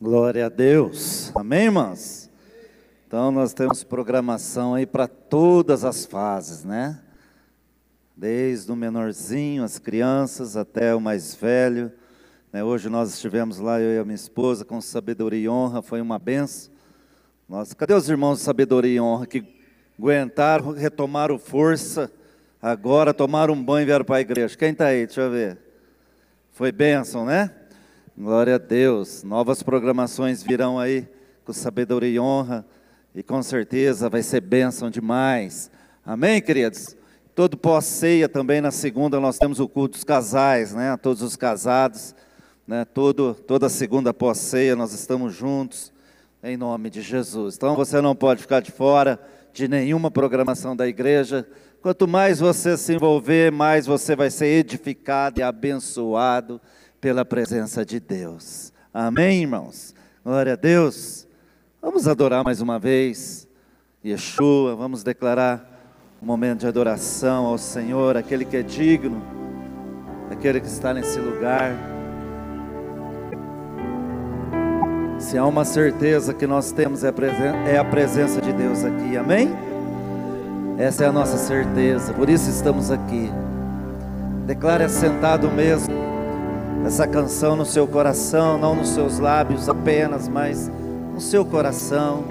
Glória a Deus. Amém, irmãos? Então nós temos programação aí para todas as fases, né? Desde o menorzinho, as crianças, até o mais velho. Né? Hoje nós estivemos lá, eu e a minha esposa, com sabedoria e honra, foi uma benção. Nós, cadê os irmãos de sabedoria e honra que aguentaram, retomaram força, agora tomaram um banho e vieram para a igreja? Quem está aí? Deixa eu ver. Foi bênção, né? Glória a Deus. Novas programações virão aí com sabedoria e honra. E com certeza vai ser bênção demais. Amém, queridos? Todo pós-ceia também na segunda nós temos o culto dos casais, né? Todos os casados, né? Todo, toda segunda pós-ceia nós estamos juntos em nome de Jesus. Então você não pode ficar de fora de nenhuma programação da igreja. Quanto mais você se envolver, mais você vai ser edificado e abençoado pela presença de Deus. Amém, irmãos? Glória a Deus. Vamos adorar mais uma vez Yeshua, vamos declarar um momento de adoração ao Senhor, aquele que é digno, aquele que está nesse lugar. Se há uma certeza que nós temos é a, é a presença de Deus aqui, amém? Essa é a nossa certeza, por isso estamos aqui. Declare assentado mesmo essa canção no seu coração, não nos seus lábios apenas, mas no seu coração,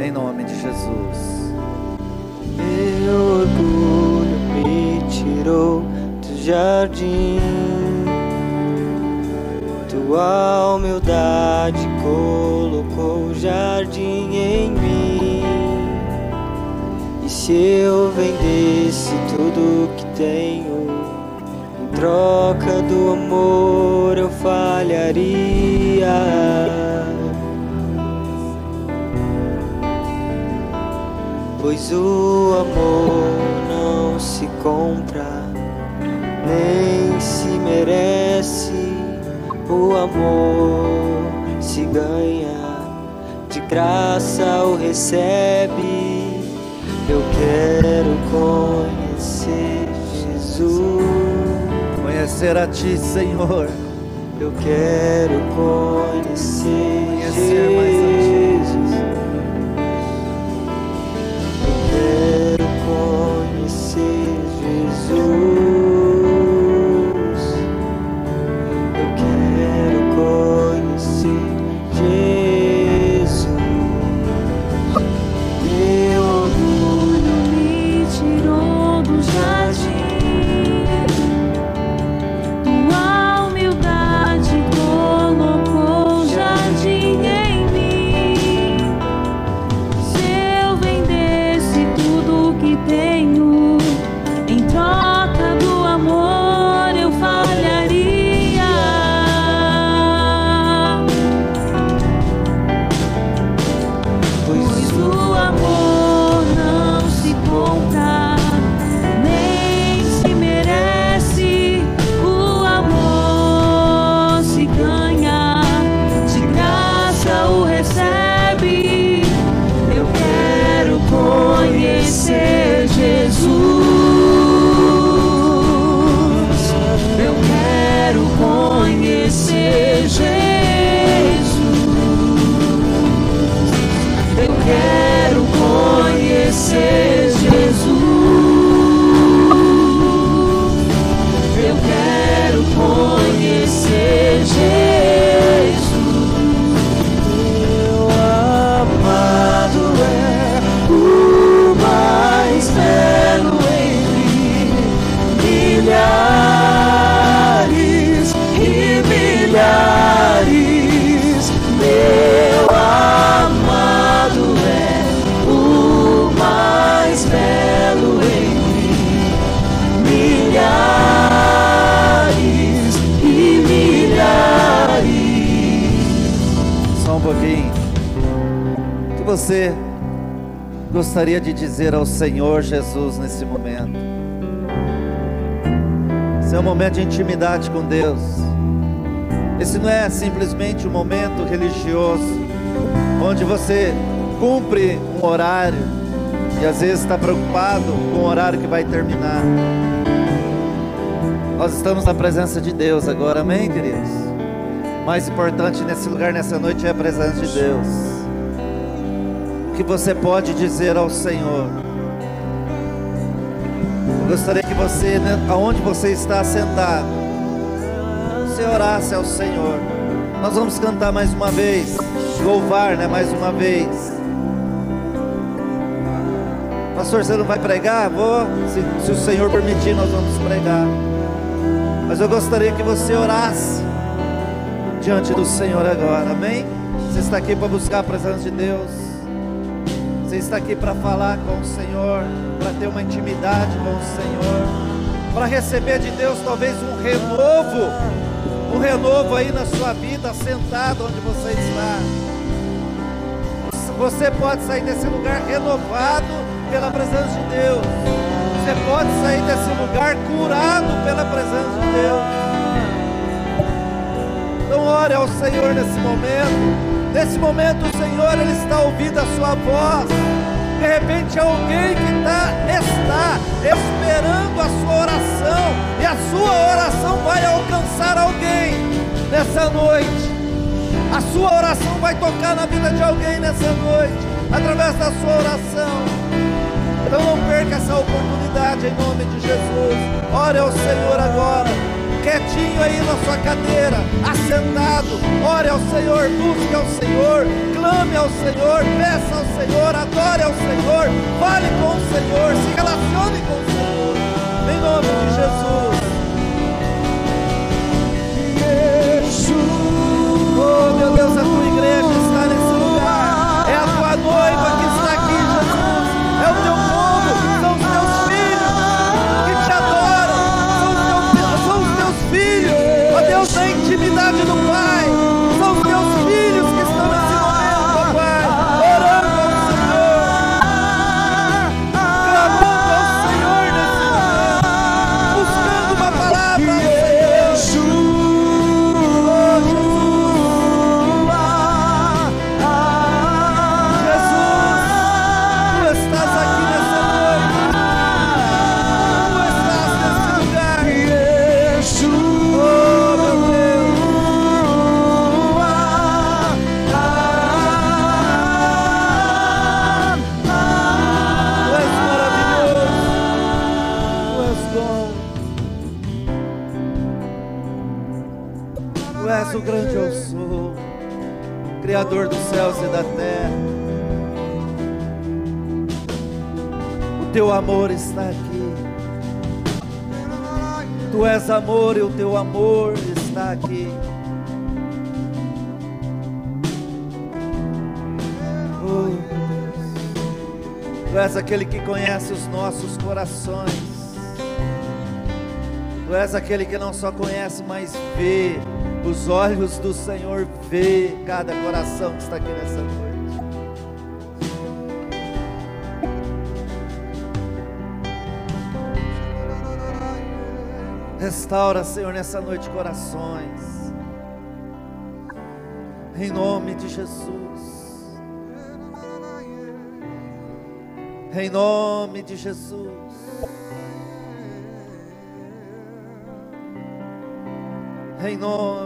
em nome de Jesus. Meu orgulho me tirou do jardim, tua humildade colocou o jardim em mim. E se eu vendesse tudo que tenho, troca do amor eu falharia. Pois o amor não se compra, nem se merece. O amor se ganha, de graça o recebe. Eu quero conhecer Jesus conhecer a Ti, Senhor. Eu quero conhecer, conhecer mais a Jesus. Senhor Jesus nesse momento? Esse é um momento de intimidade com Deus. Esse não é simplesmente um momento religioso, onde você cumpre um horário e às vezes está preocupado com o horário que vai terminar. Nós estamos na presença de Deus agora, amém, queridos? mais importante nesse lugar, nessa noite, é a presença de Deus. O que você pode dizer ao Senhor? Gostaria que você, né, aonde você está sentado, você orasse ao Senhor. Nós vamos cantar mais uma vez, louvar, né, mais uma vez. Pastor, você não vai pregar? Vou. Se, se o Senhor permitir, nós vamos pregar. Mas eu gostaria que você orasse diante do Senhor agora, amém? Você está aqui para buscar a presença de Deus. Você está aqui para falar com o Senhor, para ter uma intimidade com o Senhor, para receber de Deus talvez um renovo, um renovo aí na sua vida, sentado onde você está. Você pode sair desse lugar renovado pela presença de Deus. Você pode sair desse lugar curado pela presença de Deus. Então ore ao Senhor nesse momento. Nesse momento o Senhor ele está ouvindo a sua voz. De repente alguém que tá, está esperando a sua oração e a sua oração vai alcançar alguém nessa noite. A sua oração vai tocar na vida de alguém nessa noite através da sua oração. Então não perca essa oportunidade em nome de Jesus. Ore ao Senhor agora quietinho aí na sua cadeira, assentado, ore ao Senhor, busque ao Senhor, clame ao Senhor, peça ao Senhor, adore ao Senhor, fale com o Senhor, se relacione com o Senhor, em nome de Jesus. Oh meu Deus, a tua igreja céus e da terra. O teu amor está aqui. Tu és amor e o teu amor está aqui. Tu és aquele que conhece os nossos corações. Tu és aquele que não só conhece, mas vê. Os olhos do Senhor vê cada coração que está aqui nessa noite. Restaura, Senhor, nessa noite corações. Em nome de Jesus. Em nome de Jesus. Em nome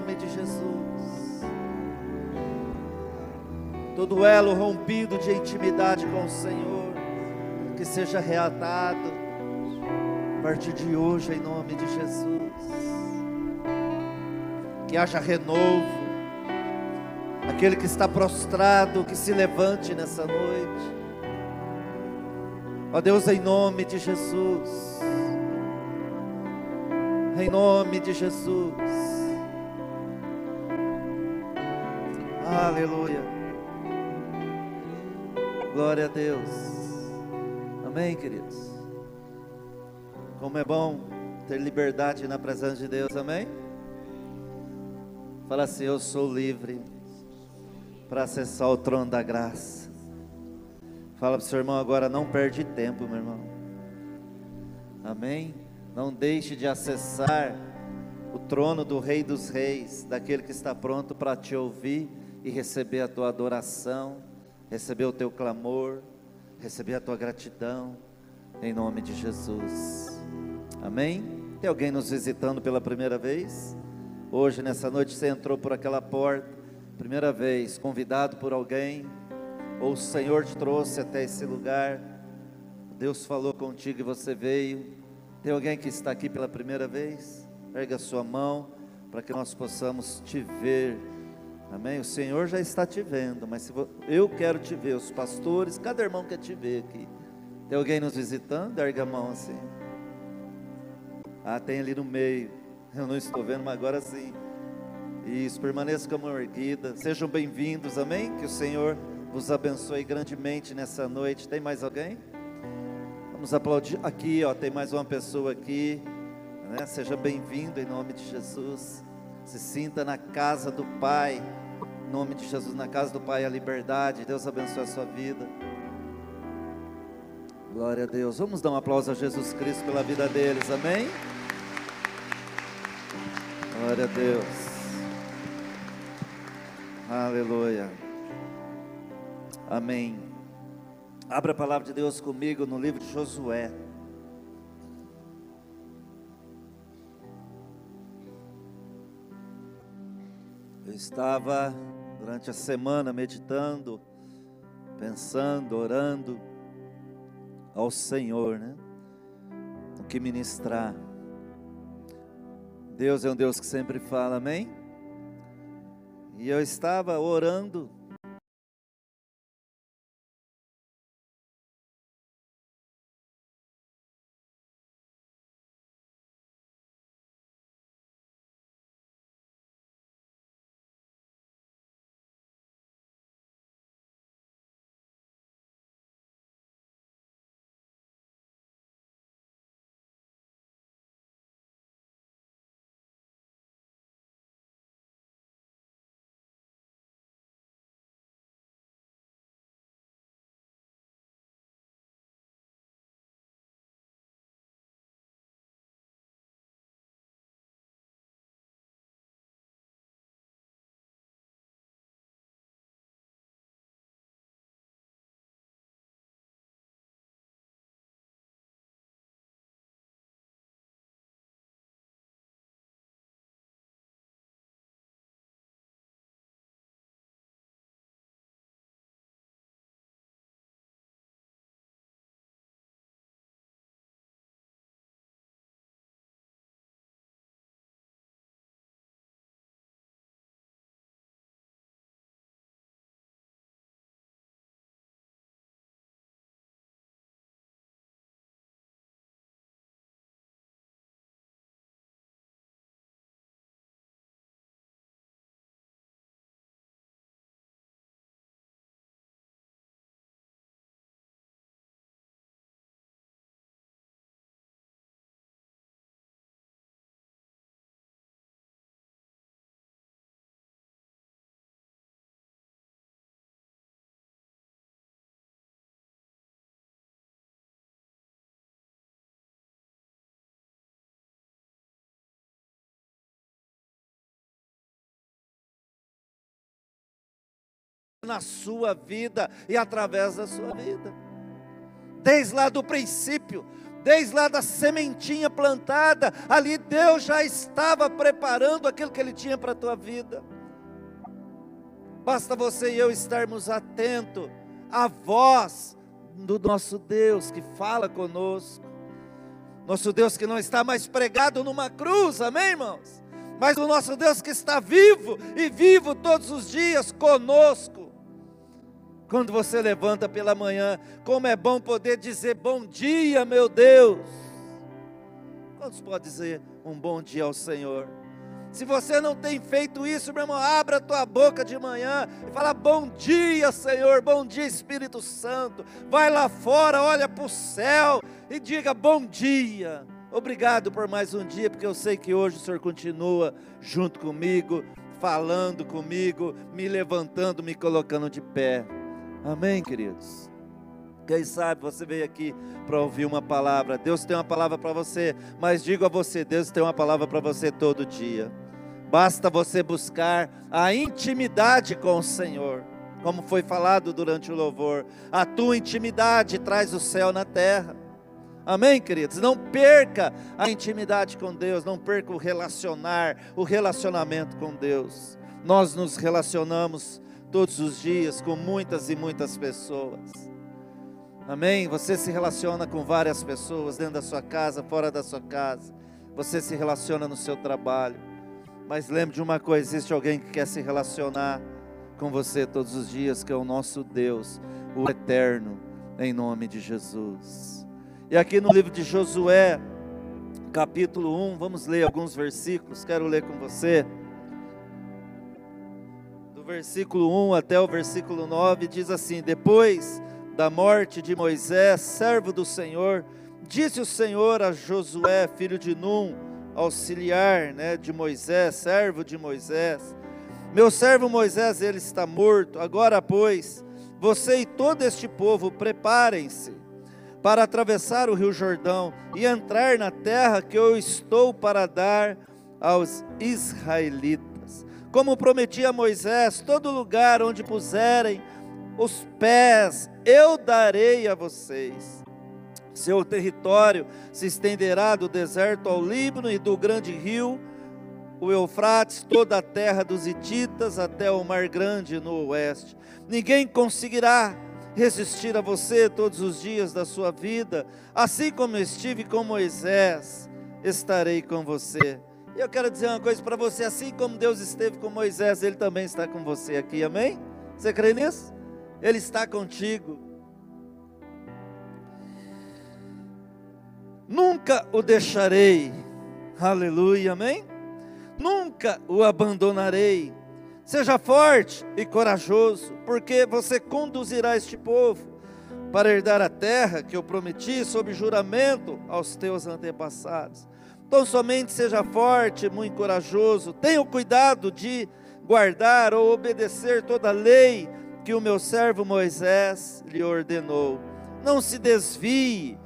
Todo elo rompido de intimidade com o Senhor, que seja reatado a partir de hoje, em nome de Jesus. Que haja renovo. Aquele que está prostrado, que se levante nessa noite. Ó Deus, em nome de Jesus. Em nome de Jesus. Aleluia. Glória a Deus. Amém, queridos. Como é bom ter liberdade na presença de Deus, amém? Fala assim: Eu sou livre para acessar o trono da graça. Fala para o seu irmão agora: Não perde tempo, meu irmão. Amém? Não deixe de acessar o trono do Rei dos Reis, daquele que está pronto para te ouvir e receber a tua adoração, receber o teu clamor, receber a tua gratidão, em nome de Jesus. Amém? Tem alguém nos visitando pela primeira vez? Hoje, nessa noite, você entrou por aquela porta, primeira vez, convidado por alguém, ou o Senhor te trouxe até esse lugar, Deus falou contigo e você veio. Tem alguém que está aqui pela primeira vez? Erga sua mão para que nós possamos te ver. Amém? O Senhor já está te vendo, mas se eu quero te ver, os pastores, cada irmão quer te ver aqui. Tem alguém nos visitando? Erga a mão assim. Ah, tem ali no meio. Eu não estou vendo, mas agora sim. Isso, permaneça com a mão erguida. Sejam bem-vindos, amém? Que o Senhor vos abençoe grandemente nessa noite. Tem mais alguém? Vamos aplaudir. Aqui, ó, tem mais uma pessoa aqui. Né? Seja bem-vindo em nome de Jesus. Se sinta na casa do Pai. Nome de Jesus, na casa do Pai, a liberdade. Deus abençoe a sua vida. Glória a Deus. Vamos dar um aplauso a Jesus Cristo pela vida deles. Amém? Glória a Deus. Aleluia. Amém. Abra a palavra de Deus comigo no livro de Josué. Eu estava durante a semana meditando, pensando, orando ao Senhor, né? O que ministrar. Deus é um Deus que sempre fala, amém? E eu estava orando. Na sua vida e através da sua vida. Desde lá do princípio, desde lá da sementinha plantada, ali Deus já estava preparando aquilo que Ele tinha para a tua vida. Basta você e eu estarmos atentos à voz do nosso Deus que fala conosco. Nosso Deus que não está mais pregado numa cruz, amém, irmãos? Mas o nosso Deus que está vivo e vivo todos os dias conosco quando você levanta pela manhã, como é bom poder dizer bom dia, meu Deus. Quantos pode dizer um bom dia ao Senhor? Se você não tem feito isso, meu irmão, abra a tua boca de manhã e fala: Bom dia, Senhor, bom dia, Espírito Santo. Vai lá fora, olha para o céu e diga: Bom dia. Obrigado por mais um dia, porque eu sei que hoje o Senhor continua junto comigo, falando comigo, me levantando, me colocando de pé. Amém, queridos? Quem sabe você veio aqui para ouvir uma palavra. Deus tem uma palavra para você, mas digo a você: Deus tem uma palavra para você todo dia. Basta você buscar a intimidade com o Senhor, como foi falado durante o louvor. A tua intimidade traz o céu na terra. Amém, queridos? Não perca a intimidade com Deus, não perca o relacionar, o relacionamento com Deus. Nós nos relacionamos todos os dias com muitas e muitas pessoas. Amém? Você se relaciona com várias pessoas dentro da sua casa, fora da sua casa. Você se relaciona no seu trabalho. Mas lembre de uma coisa: existe alguém que quer se relacionar com você todos os dias, que é o nosso Deus, o eterno, em nome de Jesus. E aqui no livro de Josué, capítulo 1, vamos ler alguns versículos, quero ler com você. Versículo 1 até o versículo 9, diz assim: Depois da morte de Moisés, servo do Senhor, disse o Senhor a Josué, filho de Num, auxiliar né, de Moisés, servo de Moisés: Meu servo Moisés, ele está morto, agora, pois, você e todo este povo preparem-se para atravessar o rio Jordão e entrar na terra que eu estou para dar aos israelitas. Como prometi a Moisés, todo lugar onde puserem os pés, eu darei a vocês. Seu território se estenderá do deserto ao Líbano e do grande rio, o Eufrates, toda a terra dos Hititas até o Mar Grande no oeste. Ninguém conseguirá resistir a você todos os dias da sua vida, assim como estive com Moisés, estarei com você. E eu quero dizer uma coisa para você: assim como Deus esteve com Moisés, Ele também está com você aqui, amém? Você crê nisso? Ele está contigo. Nunca o deixarei, aleluia, amém? Nunca o abandonarei Seja forte e corajoso, porque você conduzirá este povo para herdar a terra que eu prometi sob juramento aos teus antepassados. Então somente seja forte muito corajoso. Tenha o cuidado de guardar ou obedecer toda a lei que o meu servo Moisés lhe ordenou. Não se desvie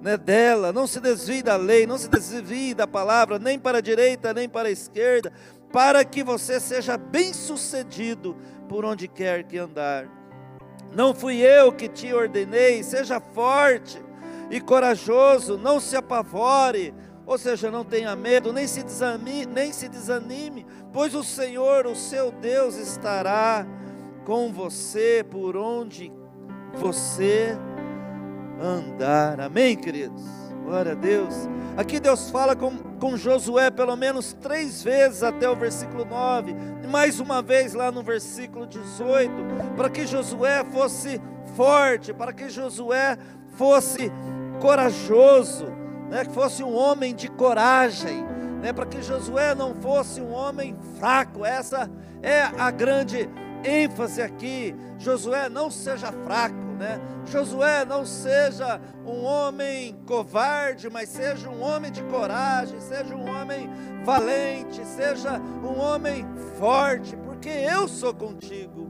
né, dela, não se desvie da lei, não se desvie da palavra, nem para a direita, nem para a esquerda, para que você seja bem-sucedido por onde quer que andar. Não fui eu que te ordenei, seja forte e corajoso, não se apavore, ou seja, não tenha medo, nem se desanime, nem se desanime, pois o Senhor, o seu Deus, estará com você por onde você andar. Amém, queridos? Glória a Deus. Aqui Deus fala com, com Josué pelo menos três vezes até o versículo 9, e mais uma vez lá no versículo 18, para que Josué fosse forte, para que Josué fosse corajoso, né, que fosse um homem de coragem, né, para que Josué não fosse um homem fraco. Essa é a grande ênfase aqui. Josué não seja fraco né? Josué não seja um homem covarde, mas seja um homem de coragem, seja um homem valente, seja um homem forte, porque eu sou contigo.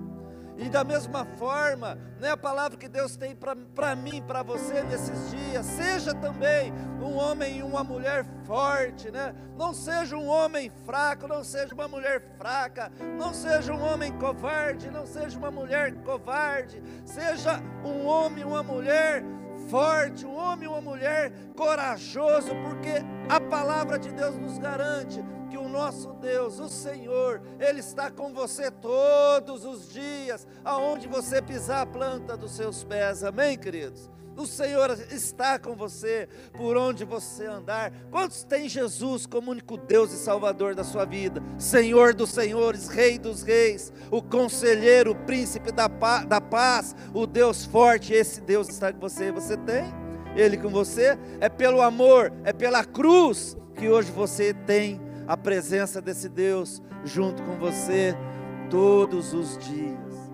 E da mesma forma, né, a palavra que Deus tem para mim, para você nesses dias, seja também um homem e uma mulher forte, né? Não seja um homem fraco, não seja uma mulher fraca, não seja um homem covarde, não seja uma mulher covarde, seja um homem uma mulher forte, um homem e uma mulher corajoso, porque a palavra de Deus nos garante nosso Deus, o Senhor, Ele está com você todos os dias, aonde você pisar a planta dos seus pés, amém, queridos? O Senhor está com você por onde você andar. Quantos tem Jesus como único Deus e Salvador da sua vida? Senhor dos senhores, Rei dos reis, o conselheiro, o príncipe da paz, da paz, o Deus forte, esse Deus está com você. Você tem? Ele com você? É pelo amor, é pela cruz que hoje você tem a presença desse Deus junto com você todos os dias.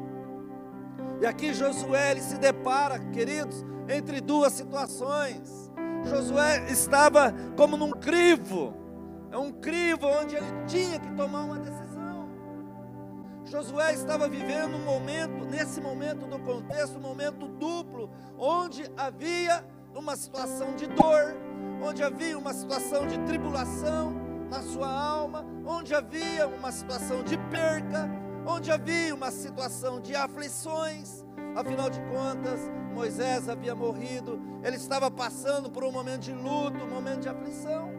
E aqui Josué ele se depara, queridos, entre duas situações. Josué estava como num crivo, é um crivo onde ele tinha que tomar uma decisão. Josué estava vivendo um momento, nesse momento do contexto, um momento duplo, onde havia uma situação de dor, onde havia uma situação de tribulação, na sua alma, onde havia uma situação de perca, onde havia uma situação de aflições, Afinal de contas, Moisés havia morrido, ele estava passando por um momento de luto, um momento de aflição.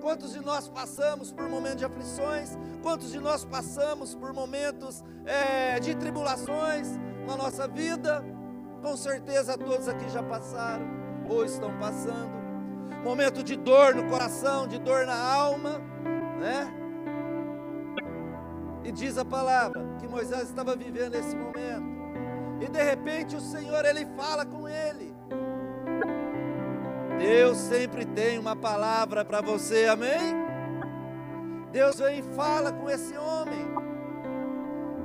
Quantos de nós passamos por momentos de aflições? Quantos de nós passamos por momentos é, de tribulações na nossa vida? Com certeza todos aqui já passaram ou estão passando. Momento de dor no coração, de dor na alma, né? E diz a palavra que Moisés estava vivendo esse momento. E de repente o Senhor ele fala com ele. Deus sempre tem uma palavra para você, amém? Deus vem e fala com esse homem,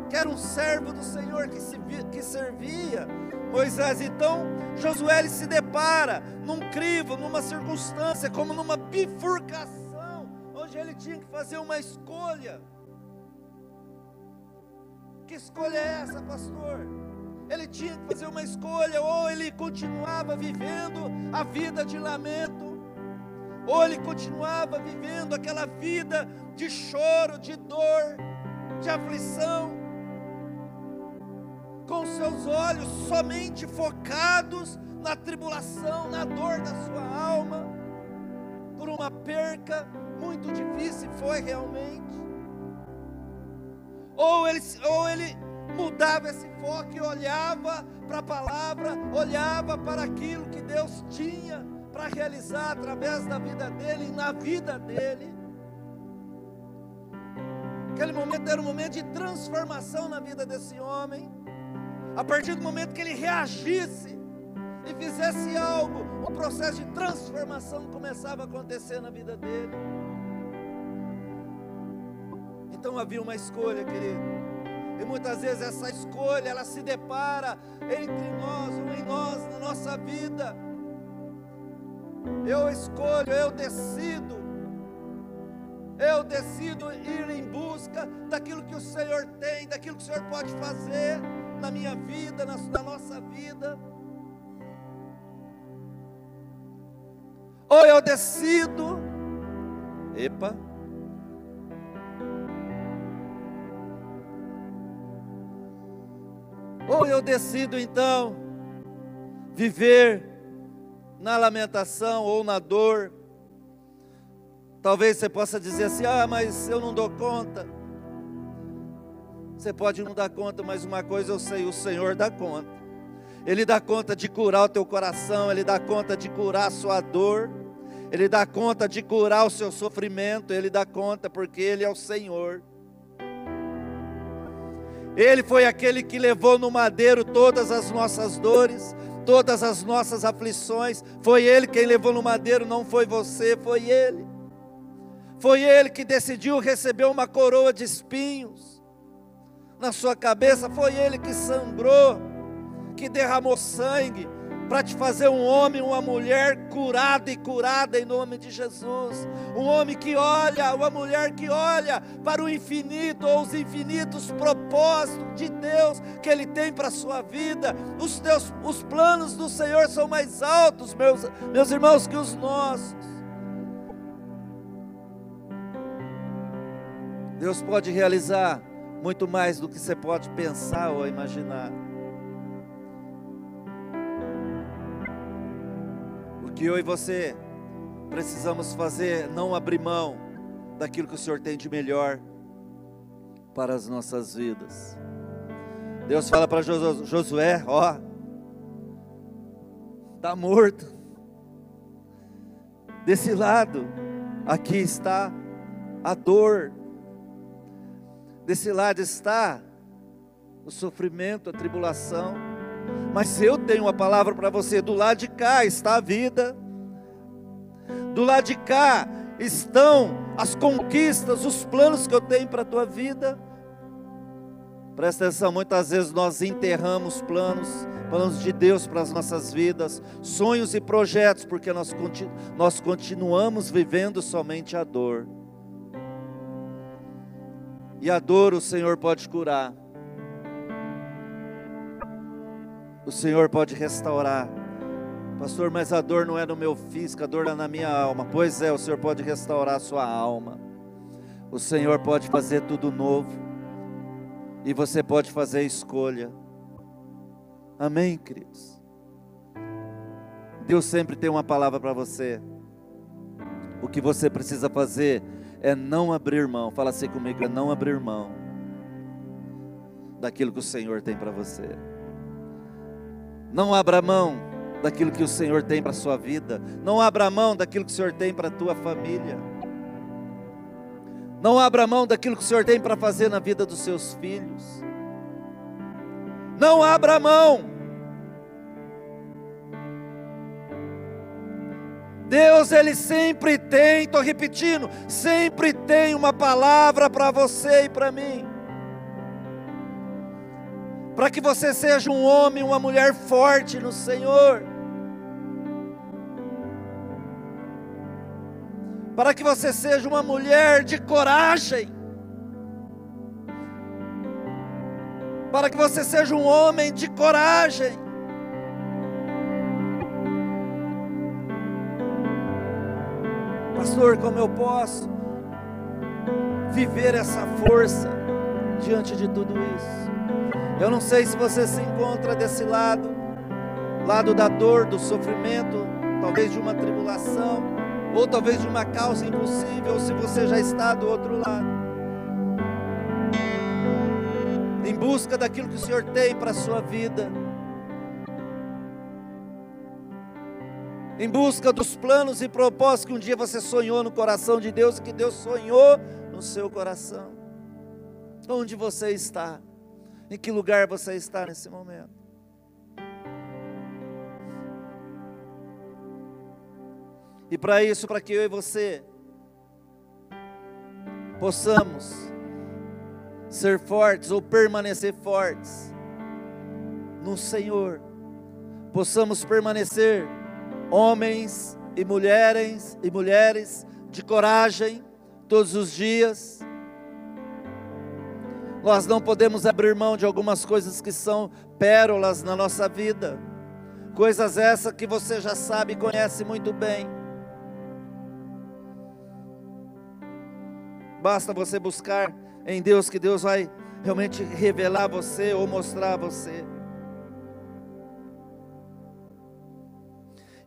que era um servo do Senhor que, se, que servia Moisés. Então, Josué se depara num crivo, numa circunstância, como numa bifurcação, onde ele tinha que fazer uma escolha. Que escolha é essa, pastor? Ele tinha que fazer uma escolha, ou ele continuava vivendo a vida de lamento, ou ele continuava vivendo aquela vida de choro, de dor, de aflição, com seus olhos somente focados na tribulação, na dor da sua alma, por uma perca muito difícil foi realmente. Ou ele, ou ele mudava esse foco e olhava para a palavra, olhava para aquilo que Deus tinha para realizar através da vida dele e na vida dele. Aquele momento era um momento de transformação na vida desse homem. A partir do momento que ele reagisse e fizesse algo, o processo de transformação começava a acontecer na vida dele. Então havia uma escolha, querido. E muitas vezes essa escolha, ela se depara entre nós ou em nós, na nossa vida. Eu escolho, eu decido. Eu decido ir em busca daquilo que o Senhor tem, daquilo que o Senhor pode fazer na minha vida, na, na nossa vida. Ou eu decido, epa, Ou eu decido então viver na lamentação ou na dor. Talvez você possa dizer assim: ah, mas eu não dou conta. Você pode não dar conta, mas uma coisa eu sei: o Senhor dá conta. Ele dá conta de curar o teu coração, Ele dá conta de curar a sua dor, Ele dá conta de curar o seu sofrimento, Ele dá conta porque Ele é o Senhor. Ele foi aquele que levou no madeiro todas as nossas dores, todas as nossas aflições. Foi Ele quem levou no madeiro, não foi você, foi Ele. Foi Ele que decidiu receber uma coroa de espinhos na sua cabeça. Foi Ele que sangrou, que derramou sangue, para te fazer um homem, uma mulher curada e curada em nome de Jesus. Um homem que olha, uma mulher que olha para o infinito ou os infinitos propósitos de Deus que Ele tem para a sua vida. Os, teus, os planos do Senhor são mais altos, meus, meus irmãos, que os nossos. Deus pode realizar muito mais do que você pode pensar ou imaginar. que eu e você precisamos fazer, não abrir mão daquilo que o Senhor tem de melhor para as nossas vidas. Deus fala para Josué: ó, está morto. Desse lado, aqui está a dor. Desse lado está o sofrimento, a tribulação. Mas eu tenho uma palavra para você: do lado de cá está a vida, do lado de cá estão as conquistas, os planos que eu tenho para a tua vida. Presta atenção, muitas vezes nós enterramos planos, planos de Deus para as nossas vidas, sonhos e projetos, porque nós, continu nós continuamos vivendo somente a dor. E a dor o Senhor pode curar. o Senhor pode restaurar. Pastor, mas a dor não é no meu físico, a dor é na minha alma. Pois é, o Senhor pode restaurar a sua alma. O Senhor pode fazer tudo novo. E você pode fazer escolha. Amém, queridos? Deus sempre tem uma palavra para você. O que você precisa fazer é não abrir mão. Fala assim comigo, é não abrir mão daquilo que o Senhor tem para você. Não abra mão daquilo que o Senhor tem para a sua vida. Não abra mão daquilo que o Senhor tem para a tua família. Não abra mão daquilo que o Senhor tem para fazer na vida dos seus filhos. Não abra mão. Deus, Ele sempre tem, estou repetindo, sempre tem uma palavra para você e para mim. Para que você seja um homem, uma mulher forte no Senhor. Para que você seja uma mulher de coragem. Para que você seja um homem de coragem. Como eu posso viver essa força diante de tudo isso? Eu não sei se você se encontra desse lado, lado da dor, do sofrimento, talvez de uma tribulação, ou talvez de uma causa impossível, ou se você já está do outro lado. Em busca daquilo que o Senhor tem para a sua vida em busca dos planos e propósitos que um dia você sonhou no coração de Deus e que Deus sonhou no seu coração. Onde você está? Em que lugar você está nesse momento? E para isso, para que eu e você possamos ser fortes ou permanecer fortes no Senhor, possamos permanecer homens e mulheres e mulheres de coragem todos os dias. Nós não podemos abrir mão de algumas coisas que são pérolas na nossa vida. Coisas essas que você já sabe e conhece muito bem. Basta você buscar em Deus que Deus vai realmente revelar você ou mostrar a você.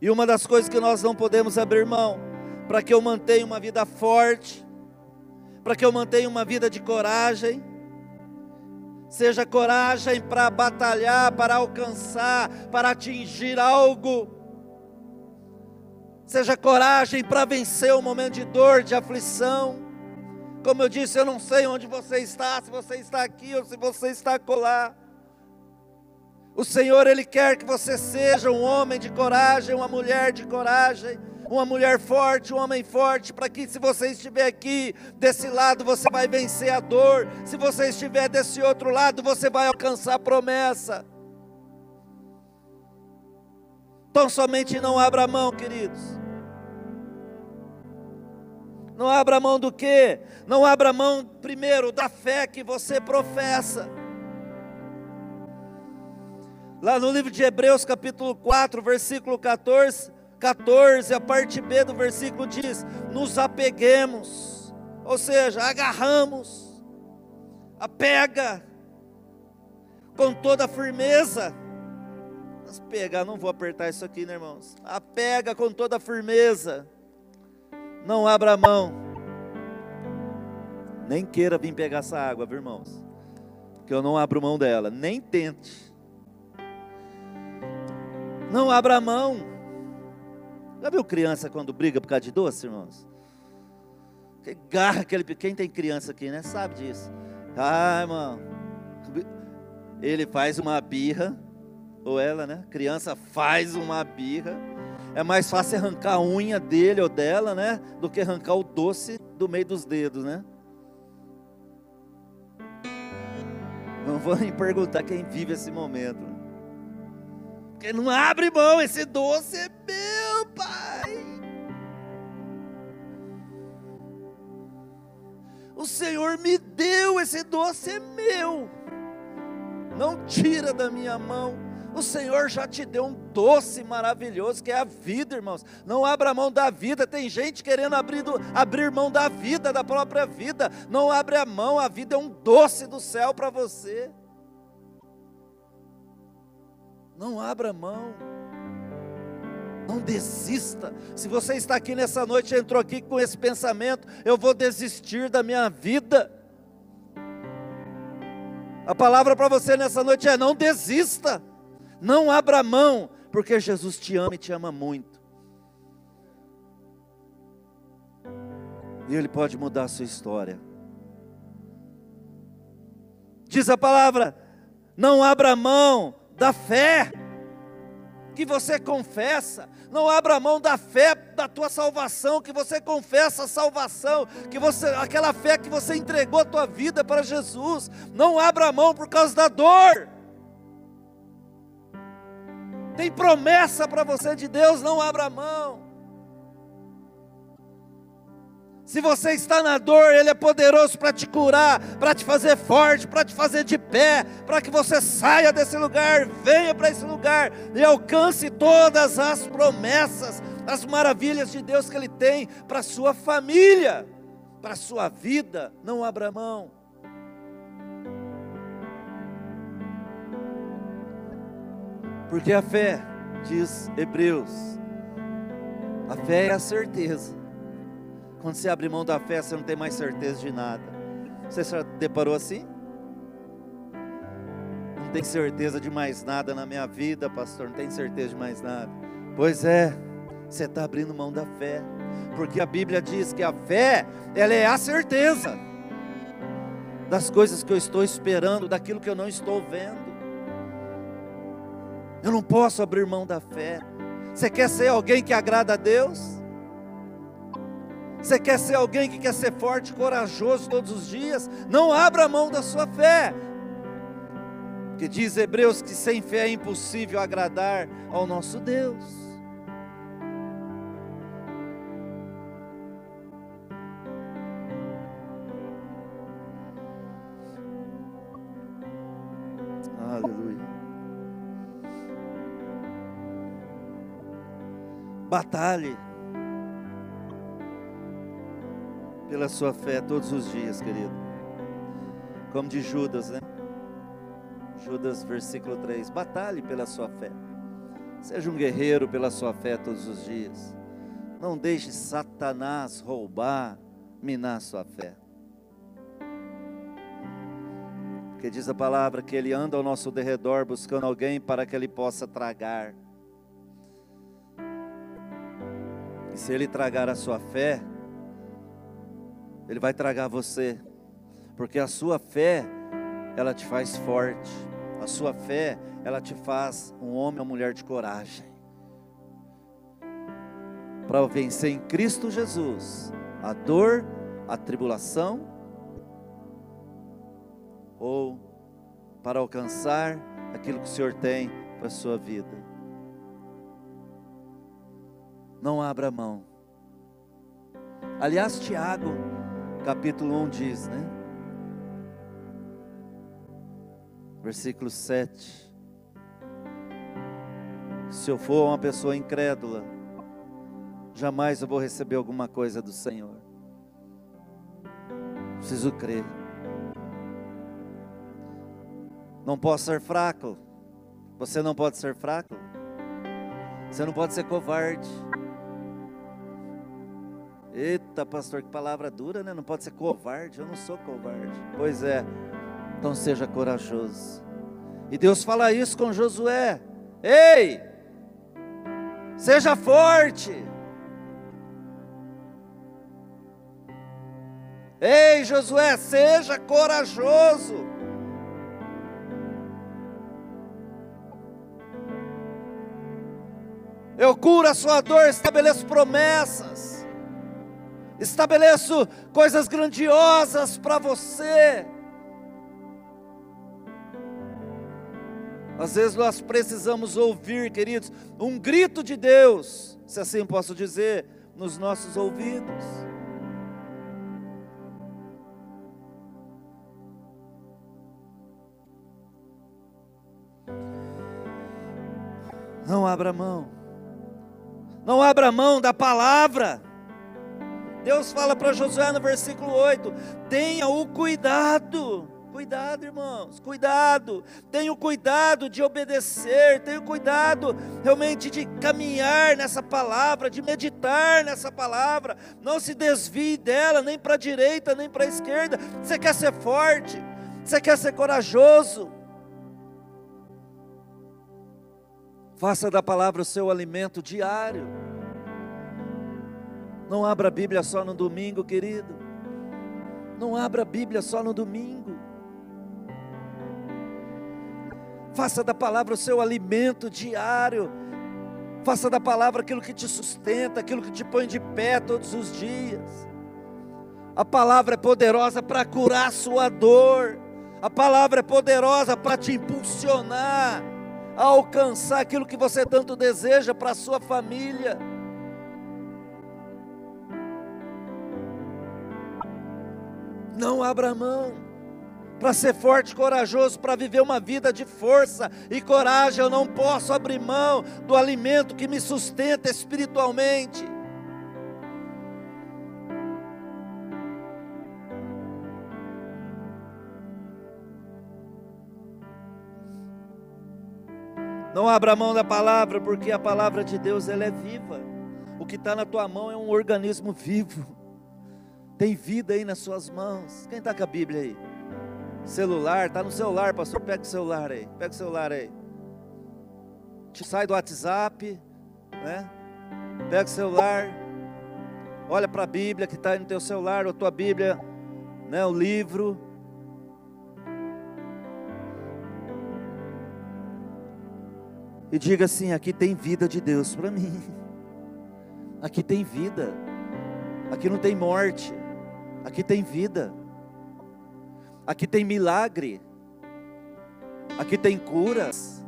E uma das coisas que nós não podemos abrir mão, para que eu mantenha uma vida forte, para que eu mantenha uma vida de coragem, seja coragem para batalhar, para alcançar, para atingir algo, seja coragem para vencer o momento de dor, de aflição. Como eu disse, eu não sei onde você está, se você está aqui ou se você está colar. O Senhor, Ele quer que você seja um homem de coragem, uma mulher de coragem, uma mulher forte, um homem forte, para que se você estiver aqui desse lado, você vai vencer a dor, se você estiver desse outro lado, você vai alcançar a promessa. Então somente não abra mão, queridos. Não abra mão do quê? Não abra mão, primeiro, da fé que você professa. Lá no livro de Hebreus, capítulo 4, versículo 14, 14, a parte B do versículo diz: Nos apeguemos, ou seja, agarramos, apega com toda firmeza. Mas pegar, não vou apertar isso aqui, né, irmãos? Apega com toda firmeza, não abra mão, nem queira vir pegar essa água, viu, irmãos? Que eu não abro mão dela, nem tente. Não abra mão. Já viu criança quando briga por causa de doce, irmãos? Que garra aquele. Quem tem criança aqui, né? Sabe disso. Ah, irmão. Ele faz uma birra. Ou ela, né? Criança faz uma birra. É mais fácil arrancar a unha dele ou dela, né? Do que arrancar o doce do meio dos dedos, né? Não vou nem perguntar quem vive esse momento. Porque não abre mão, esse doce é meu, Pai. O Senhor me deu, esse doce é meu. Não tira da minha mão. O Senhor já te deu um doce maravilhoso que é a vida, irmãos. Não abra mão da vida. Tem gente querendo abrir, do, abrir mão da vida, da própria vida. Não abre a mão, a vida é um doce do céu para você. Não abra mão. Não desista. Se você está aqui nessa noite, entrou aqui com esse pensamento, eu vou desistir da minha vida. A palavra para você nessa noite é: não desista. Não abra mão, porque Jesus te ama e te ama muito. E Ele pode mudar a sua história. Diz a palavra: não abra mão da fé que você confessa, não abra mão da fé da tua salvação, que você confessa a salvação, que você aquela fé que você entregou a tua vida para Jesus, não abra mão por causa da dor. Tem promessa para você de Deus, não abra mão. Se você está na dor, Ele é poderoso para te curar, para te fazer forte, para te fazer de pé, para que você saia desse lugar, venha para esse lugar e alcance todas as promessas, as maravilhas de Deus que Ele tem para a sua família, para a sua vida. Não abra mão. Porque a fé, diz Hebreus, a fé é a certeza quando você abre mão da fé, você não tem mais certeza de nada. Você já deparou assim? Não tem certeza de mais nada na minha vida, pastor. Não tem certeza de mais nada. Pois é, você está abrindo mão da fé. Porque a Bíblia diz que a fé, ela é a certeza das coisas que eu estou esperando, daquilo que eu não estou vendo. Eu não posso abrir mão da fé. Você quer ser alguém que agrada a Deus? Você quer ser alguém que quer ser forte, corajoso todos os dias? Não abra mão da sua fé. Porque diz Hebreus que sem fé é impossível agradar ao nosso Deus. Aleluia. Batalhe pela sua fé todos os dias, querido. Como de Judas, né? Judas, versículo 3: Batalhe pela sua fé. Seja um guerreiro pela sua fé todos os dias. Não deixe Satanás roubar, minar sua fé. Porque diz a palavra que ele anda ao nosso derredor buscando alguém para que ele possa tragar. E se ele tragar a sua fé, ele vai tragar você, porque a sua fé, ela te faz forte, a sua fé, ela te faz um homem ou mulher de coragem, para vencer em Cristo Jesus a dor, a tribulação, ou para alcançar aquilo que o Senhor tem para a sua vida. Não abra mão. Aliás, Tiago, capítulo 1 diz, né? Versículo 7. Se eu for uma pessoa incrédula, jamais eu vou receber alguma coisa do Senhor. Preciso crer. Não posso ser fraco. Você não pode ser fraco. Você não pode ser covarde. Eita, pastor, que palavra dura, né? Não pode ser covarde. Eu não sou covarde. Pois é. Então seja corajoso. E Deus fala isso com Josué. Ei! Seja forte. Ei, Josué, seja corajoso. Eu curo a sua dor, estabeleço promessas estabeleço coisas grandiosas para você. Às vezes nós precisamos ouvir, queridos, um grito de Deus, se assim posso dizer, nos nossos ouvidos. Não abra mão, não abra mão da palavra. Deus fala para Josué no versículo 8: tenha o cuidado Cuidado, irmãos, cuidado. Tenha cuidado de obedecer, tenha cuidado realmente de caminhar nessa palavra, de meditar nessa palavra. Não se desvie dela, nem para a direita, nem para a esquerda. Você quer ser forte, você quer ser corajoso. Faça da palavra o seu alimento diário. Não abra a Bíblia só no domingo, querido. Não abra a Bíblia só no domingo. Faça da palavra o seu alimento diário. Faça da palavra aquilo que te sustenta, aquilo que te põe de pé todos os dias. A palavra é poderosa para curar a sua dor. A palavra é poderosa para te impulsionar a alcançar aquilo que você tanto deseja para a sua família. Não abra mão para ser forte e corajoso, para viver uma vida de força e coragem. Eu não posso abrir mão do alimento que me sustenta espiritualmente. Não abra mão da palavra, porque a palavra de Deus ela é viva. O que está na tua mão é um organismo vivo. Tem vida aí nas suas mãos. Quem está com a Bíblia aí? Celular, tá no celular, pastor. Pega o celular aí. Pega o celular aí. Sai do WhatsApp, né? Pega o celular. Olha para a Bíblia que está no teu celular, ou tua Bíblia, né? O livro. E diga assim: aqui tem vida de Deus para mim. Aqui tem vida. Aqui não tem morte. Aqui tem vida. Aqui tem milagre. Aqui tem curas.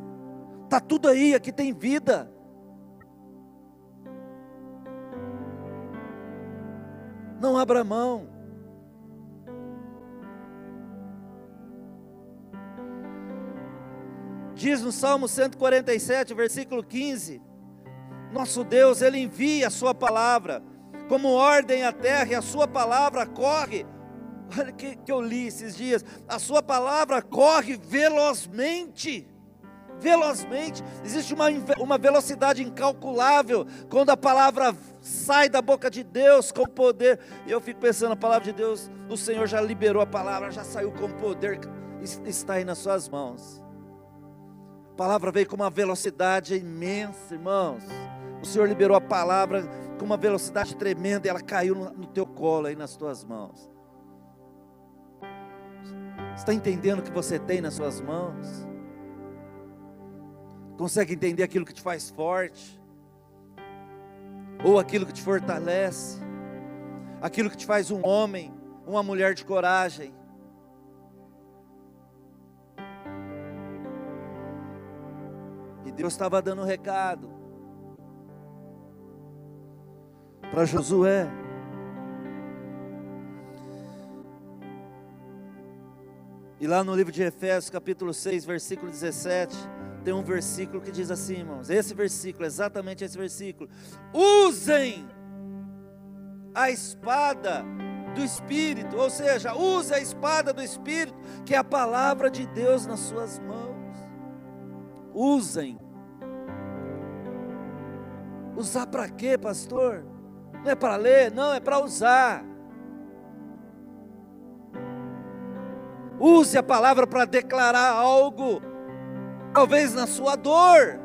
Tá tudo aí, aqui tem vida. Não abra mão. Diz no Salmo 147, versículo 15: Nosso Deus, Ele envia a Sua palavra, como ordem à terra, e a Sua palavra corre Olha o que, que eu li esses dias. A sua palavra corre velozmente. Velozmente. Existe uma, uma velocidade incalculável quando a palavra sai da boca de Deus com poder. E eu fico pensando, a palavra de Deus, o Senhor já liberou a palavra, já saiu com poder, está aí nas suas mãos. A palavra veio com uma velocidade imensa, irmãos. O Senhor liberou a palavra com uma velocidade tremenda e ela caiu no, no teu colo aí nas tuas mãos. Está entendendo o que você tem nas suas mãos? Consegue entender aquilo que te faz forte? Ou aquilo que te fortalece? Aquilo que te faz um homem, uma mulher de coragem? E Deus estava dando um recado para Josué. E lá no livro de Efésios, capítulo 6, versículo 17, tem um versículo que diz assim, irmãos: esse versículo, exatamente esse versículo. Usem a espada do Espírito, ou seja, use a espada do Espírito, que é a palavra de Deus nas suas mãos. Usem. Usar para quê, pastor? Não é para ler, não, é para usar. Use a palavra para declarar algo, talvez na sua dor,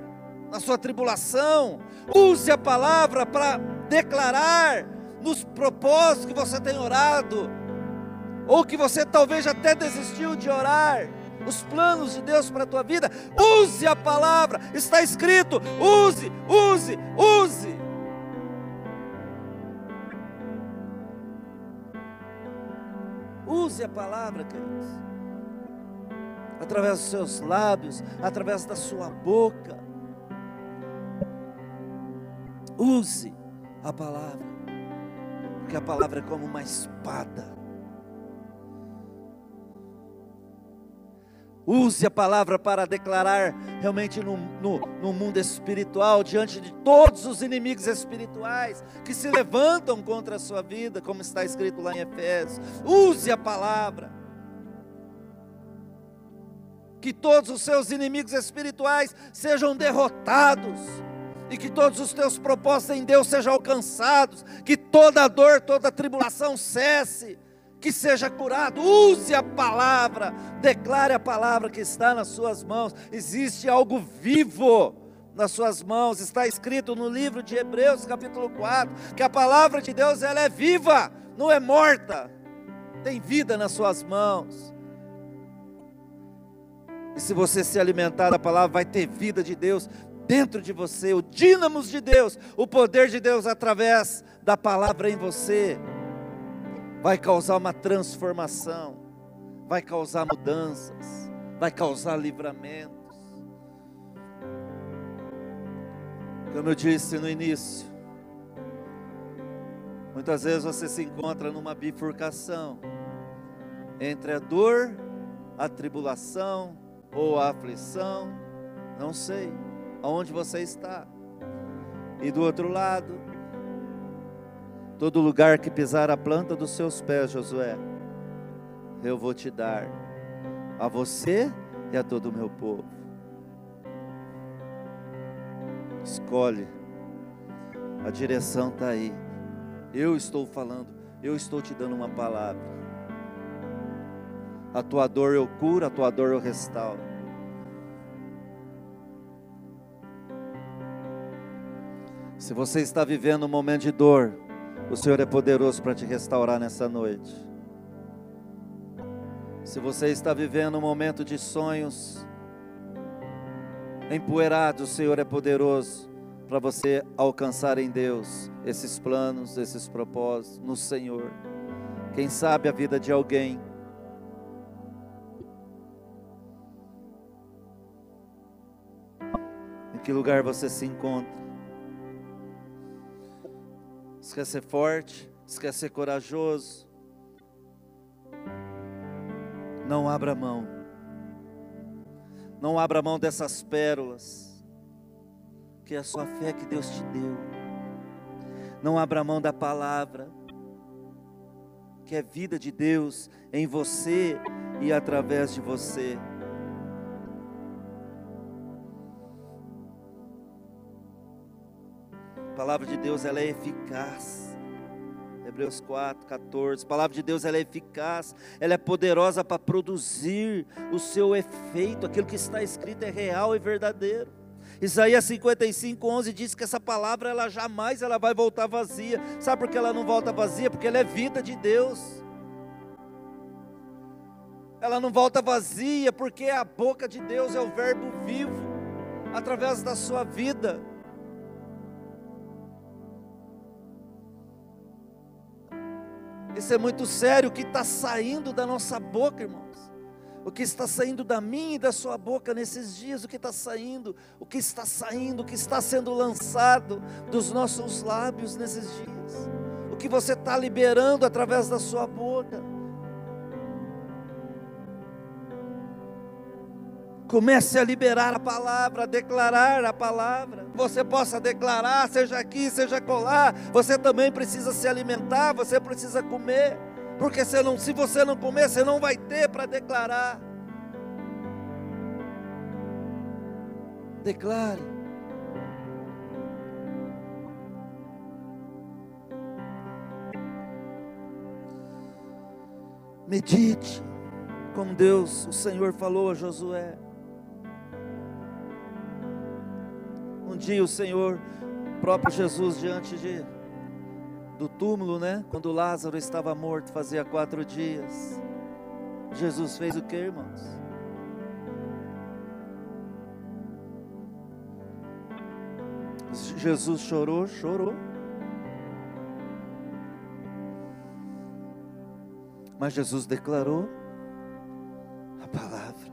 na sua tribulação. Use a palavra para declarar nos propósitos que você tem orado, ou que você talvez até desistiu de orar. Os planos de Deus para a tua vida, use a palavra, está escrito: use, use, use. Use a palavra, queridos através dos seus lábios, através da sua boca. Use a palavra, porque a palavra é como uma espada. Use a palavra para declarar realmente no, no, no, mundo espiritual, diante de todos os inimigos espirituais que se levantam contra a sua vida, como está escrito lá em Efésios. Use a palavra. que todos os seus inimigos espirituais sejam derrotados e que todos os teus propósitos em Deus sejam alcançados, que toda dor, toda tribulação cesse, que seja curado. Use a palavra, declare a palavra que está nas suas mãos. Existe algo vivo nas suas mãos. Está escrito no livro de Hebreus, capítulo 4, que a palavra de Deus ela é viva, não é morta. Tem vida nas suas mãos. E se você se alimentar da palavra, vai ter vida de Deus dentro de você, o dínamos de Deus, o poder de Deus através da palavra em você, vai causar uma transformação, vai causar mudanças, vai causar livramentos. Como eu disse no início, muitas vezes você se encontra numa bifurcação entre a dor, a tribulação ou a aflição, não sei aonde você está. E do outro lado, todo lugar que pisar a planta dos seus pés, Josué, eu vou te dar a você e a todo o meu povo. Escolhe, a direção está aí. Eu estou falando, eu estou te dando uma palavra. A tua dor eu curo, a tua dor eu restauro. Se você está vivendo um momento de dor, o Senhor é poderoso para te restaurar nessa noite. Se você está vivendo um momento de sonhos empoeirados, o Senhor é poderoso para você alcançar em Deus esses planos, esses propósitos no Senhor. Quem sabe a vida de alguém em que lugar você se encontra? Você quer ser forte? Você quer ser corajoso? Não abra mão. Não abra mão dessas pérolas. Que é a sua fé que Deus te deu. Não abra mão da palavra. Que é vida de Deus em você e através de você. Palavra de Deus ela é eficaz. Hebreus 4, 14. A palavra de Deus ela é eficaz, ela é poderosa para produzir o seu efeito. Aquilo que está escrito é real e verdadeiro. Isaías 55, 11 diz que essa palavra ela jamais ela vai voltar vazia. Sabe por que ela não volta vazia? Porque ela é vida de Deus. Ela não volta vazia porque a boca de Deus é o verbo vivo através da sua vida. Isso é muito sério. O que está saindo da nossa boca, irmãos? O que está saindo da minha e da sua boca nesses dias? O que está saindo? O que está saindo? O que está sendo lançado dos nossos lábios nesses dias? O que você está liberando através da sua boca? Comece a liberar a palavra, a declarar a palavra. Você possa declarar, seja aqui, seja colar. Você também precisa se alimentar, você precisa comer. Porque se, não, se você não comer, você não vai ter para declarar. Declare. Medite, como Deus, o Senhor falou a Josué. Dia o Senhor, próprio Jesus, diante de, do túmulo, né? Quando Lázaro estava morto, fazia quatro dias. Jesus fez o que, irmãos? Jesus chorou, chorou. Mas Jesus declarou a palavra: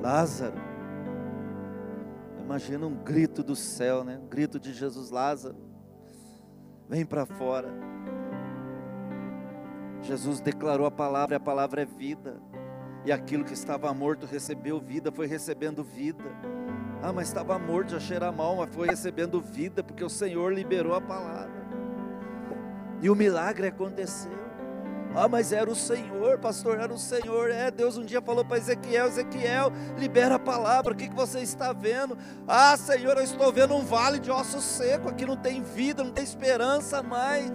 Lázaro, Imagina um grito do céu, né? Um grito de Jesus Lázaro. Vem para fora. Jesus declarou a palavra, e a palavra é vida. E aquilo que estava morto recebeu vida, foi recebendo vida. Ah, mas estava morto, já cheira mal, mas foi recebendo vida, porque o Senhor liberou a palavra. E o milagre aconteceu. Ah, mas era o Senhor, pastor, era o Senhor. É, Deus um dia falou para Ezequiel: Ezequiel, libera a palavra, o que, que você está vendo? Ah, Senhor, eu estou vendo um vale de osso seco, aqui não tem vida, não tem esperança mais.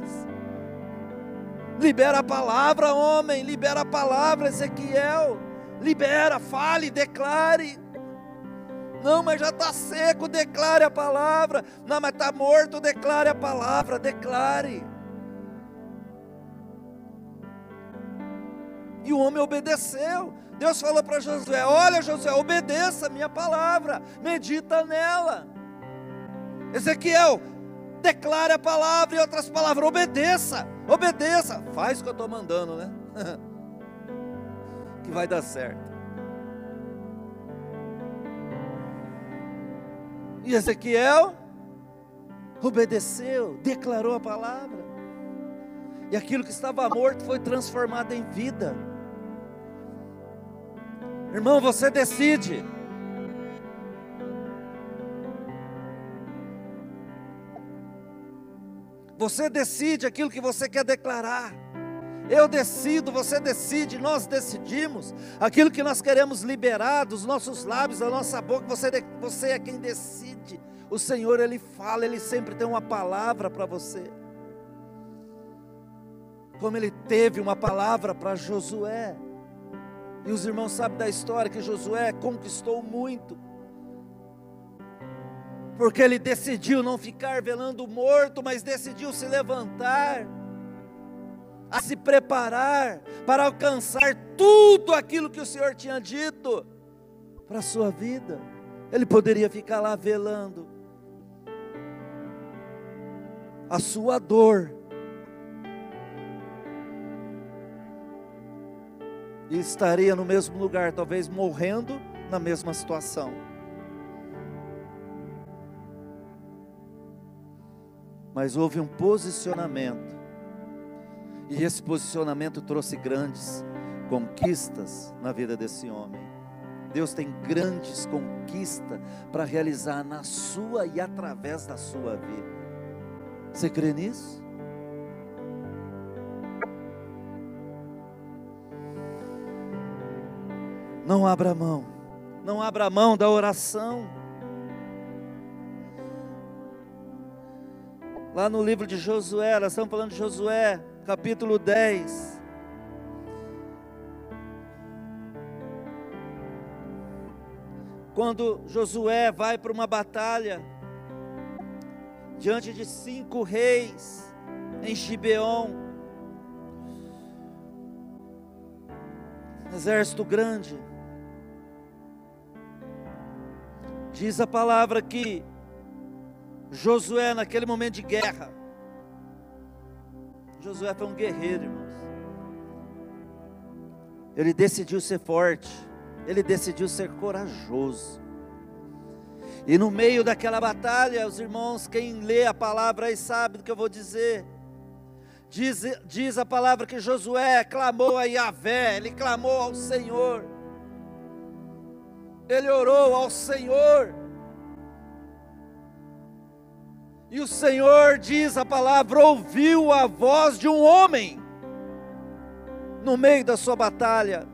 Libera a palavra, homem, libera a palavra, Ezequiel. Libera, fale, declare. Não, mas já está seco, declare a palavra. Não, mas está morto, declare a palavra, declare. E o homem obedeceu. Deus falou para Josué: Olha, Josué, obedeça a minha palavra, medita nela. Ezequiel, declare a palavra, em outras palavras, obedeça, obedeça, faz o que eu estou mandando, né? que vai dar certo. E Ezequiel obedeceu, declarou a palavra, e aquilo que estava morto foi transformado em vida. Irmão, você decide. Você decide aquilo que você quer declarar. Eu decido, você decide, nós decidimos aquilo que nós queremos liberar dos nossos lábios, da nossa boca. Você, você é quem decide. O Senhor, Ele fala, Ele sempre tem uma palavra para você. Como Ele teve uma palavra para Josué. E os irmãos sabem da história que Josué conquistou muito. Porque ele decidiu não ficar velando morto, mas decidiu se levantar, a se preparar para alcançar tudo aquilo que o Senhor tinha dito para a sua vida. Ele poderia ficar lá velando a sua dor, e estaria no mesmo lugar, talvez morrendo na mesma situação. Mas houve um posicionamento, e esse posicionamento trouxe grandes conquistas na vida desse homem. Deus tem grandes conquistas para realizar na sua e através da sua vida. Você crê nisso? Não abra mão. Não abra mão da oração. Lá no livro de Josué, nós estamos falando de Josué, capítulo 10. Quando Josué vai para uma batalha, diante de cinco reis, em Gibeon, exército grande, Diz a palavra que Josué, naquele momento de guerra, Josué foi um guerreiro, irmãos. Ele decidiu ser forte, ele decidiu ser corajoso. E no meio daquela batalha, os irmãos, quem lê a palavra aí sabe do que eu vou dizer. Diz, diz a palavra que Josué clamou a Yahvé, ele clamou ao Senhor ele orou ao Senhor. E o Senhor, diz a palavra, ouviu a voz de um homem no meio da sua batalha.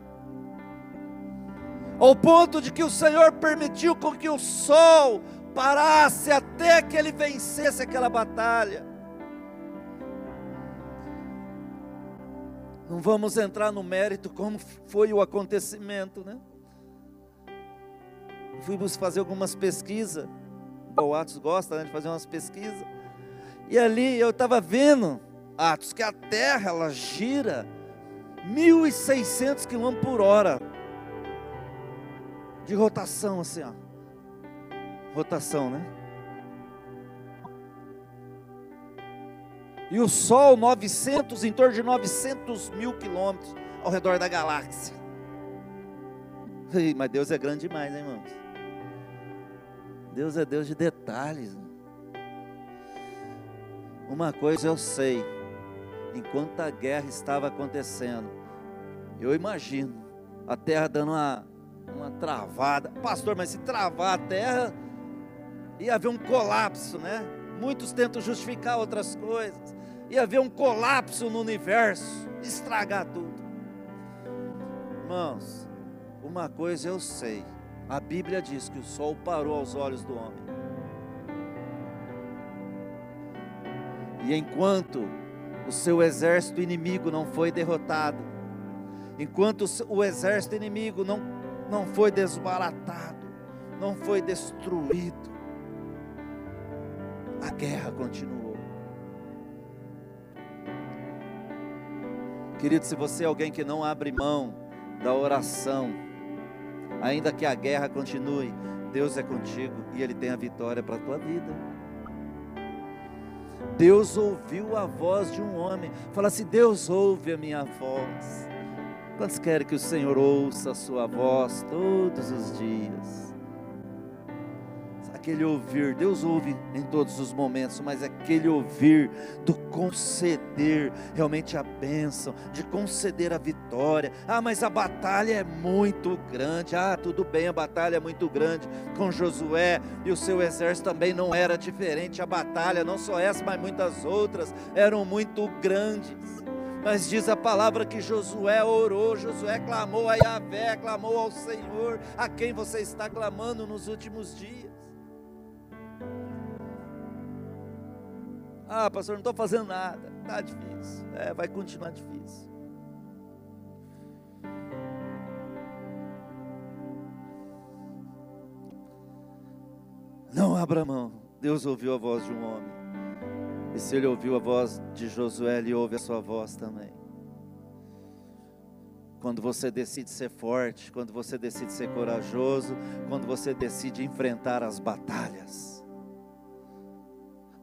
Ao ponto de que o Senhor permitiu com que o sol parasse até que ele vencesse aquela batalha. Não vamos entrar no mérito como foi o acontecimento, né? Fomos fazer algumas pesquisas. O Atos gosta né, de fazer umas pesquisas. E ali eu estava vendo, Atos, que a Terra ela gira 1.600 km por hora de rotação, assim, ó. Rotação, né? E o Sol, 900, em torno de 900 mil quilômetros ao redor da galáxia. Mas Deus é grande demais, hein, irmãos? Deus é Deus de detalhes. Uma coisa eu sei, enquanto a guerra estava acontecendo, eu imagino a terra dando uma, uma travada. Pastor, mas se travar a terra, ia haver um colapso, né? Muitos tentam justificar outras coisas. ia haver um colapso no universo, estragar tudo. Irmãos, uma coisa eu sei, a Bíblia diz que o sol parou aos olhos do homem. E enquanto o seu exército inimigo não foi derrotado, enquanto o exército inimigo não, não foi desbaratado, não foi destruído, a guerra continuou. Querido, se você é alguém que não abre mão da oração, ainda que a guerra continue, Deus é contigo e Ele tem a vitória para a tua vida. Deus ouviu a voz de um homem. Fala assim: Deus ouve a minha voz. Quantos querem que o Senhor ouça a sua voz todos os dias? Aquele ouvir, Deus ouve em todos os momentos, mas aquele ouvir do conceder realmente a bênção, de conceder a vitória. Ah, mas a batalha é muito grande. Ah, tudo bem, a batalha é muito grande. Com Josué e o seu exército também não era diferente. A batalha, não só essa, mas muitas outras, eram muito grandes. Mas diz a palavra que Josué orou, Josué clamou a Yahvé, clamou ao Senhor, a quem você está clamando nos últimos dias. Ah, pastor, não estou fazendo nada, está difícil. É, vai continuar difícil. Não abra mão. Deus ouviu a voz de um homem. E se ele ouviu a voz de Josué, ele ouve a sua voz também. Quando você decide ser forte, quando você decide ser corajoso, quando você decide enfrentar as batalhas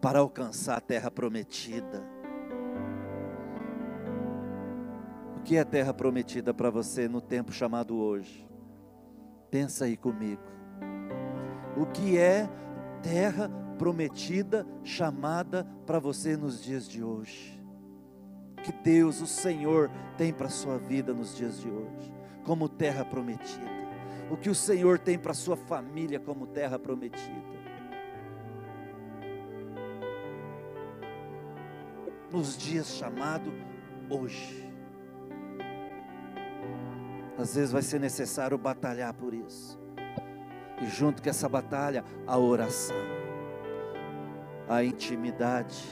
para alcançar a terra prometida. O que é terra prometida para você no tempo chamado hoje? Pensa aí comigo. O que é terra prometida chamada para você nos dias de hoje. Que Deus, o Senhor, tem para a sua vida nos dias de hoje, como terra prometida. O que o Senhor tem para a sua família como terra prometida. Nos dias chamado hoje. Às vezes vai ser necessário batalhar por isso. E junto com essa batalha, a oração a intimidade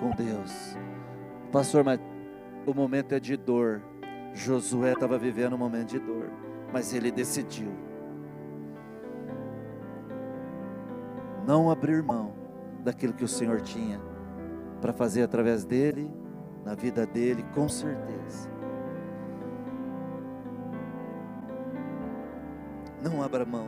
com Deus. Pastor, mas o momento é de dor. Josué estava vivendo um momento de dor, mas ele decidiu não abrir mão daquilo que o Senhor tinha para fazer através dele, na vida dele, com certeza. Não abra mão.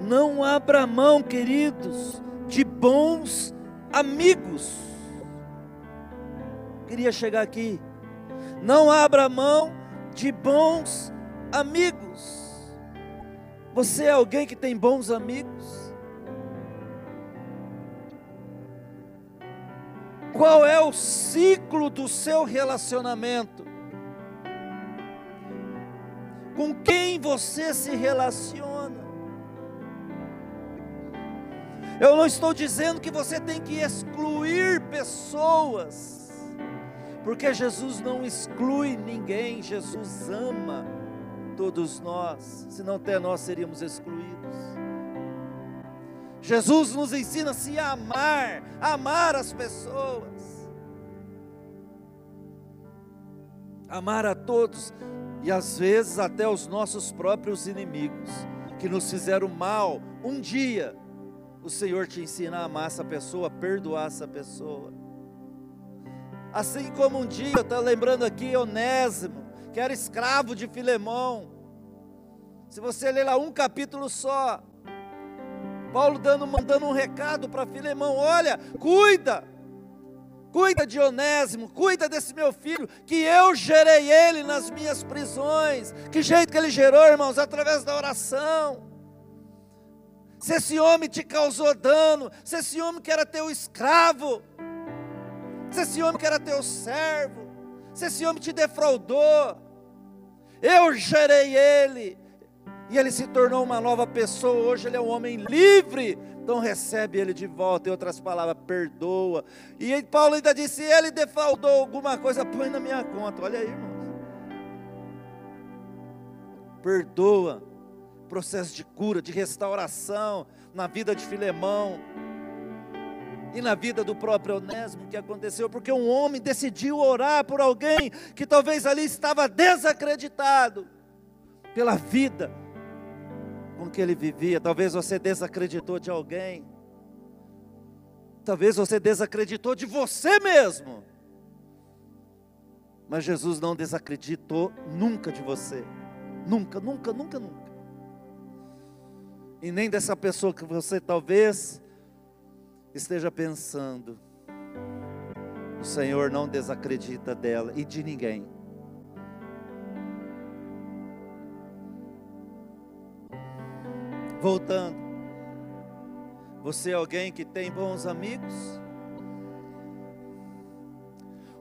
Não abra mão, queridos, de bons amigos. Queria chegar aqui. Não abra mão de bons amigos. Você é alguém que tem bons amigos? Qual é o ciclo do seu relacionamento? Com quem você se relaciona? Eu não estou dizendo que você tem que excluir pessoas, porque Jesus não exclui ninguém, Jesus ama todos nós, senão até nós seríamos excluídos. Jesus nos ensina -se a amar, a amar as pessoas, amar a todos e às vezes até os nossos próprios inimigos que nos fizeram mal um dia o Senhor te ensina a amar essa pessoa, a perdoar essa pessoa. Assim como um dia, eu estou lembrando aqui Onésimo, que era escravo de Filemão. Se você ler lá um capítulo só, Paulo dando, mandando um recado para Filemão: olha, cuida, cuida de Onésimo, cuida desse meu filho, que eu gerei ele nas minhas prisões. Que jeito que ele gerou, irmãos? Através da oração se esse homem te causou dano, se esse homem que era teu escravo, se esse homem que era teu servo, se esse homem te defraudou, eu gerei ele, E ele se tornou uma nova pessoa, hoje ele é um homem livre. Então recebe ele de volta, em outras palavras, perdoa. E Paulo ainda disse: se ele defraudou alguma coisa, põe na minha conta. Olha aí, irmão. Perdoa. Processo de cura, de restauração na vida de Filemão e na vida do próprio Onésimo que aconteceu, porque um homem decidiu orar por alguém que talvez ali estava desacreditado pela vida com que ele vivia. Talvez você desacreditou de alguém. Talvez você desacreditou de você mesmo. Mas Jesus não desacreditou nunca de você. Nunca, nunca, nunca, nunca. E nem dessa pessoa que você talvez esteja pensando. O Senhor não desacredita dela e de ninguém. Voltando. Você é alguém que tem bons amigos?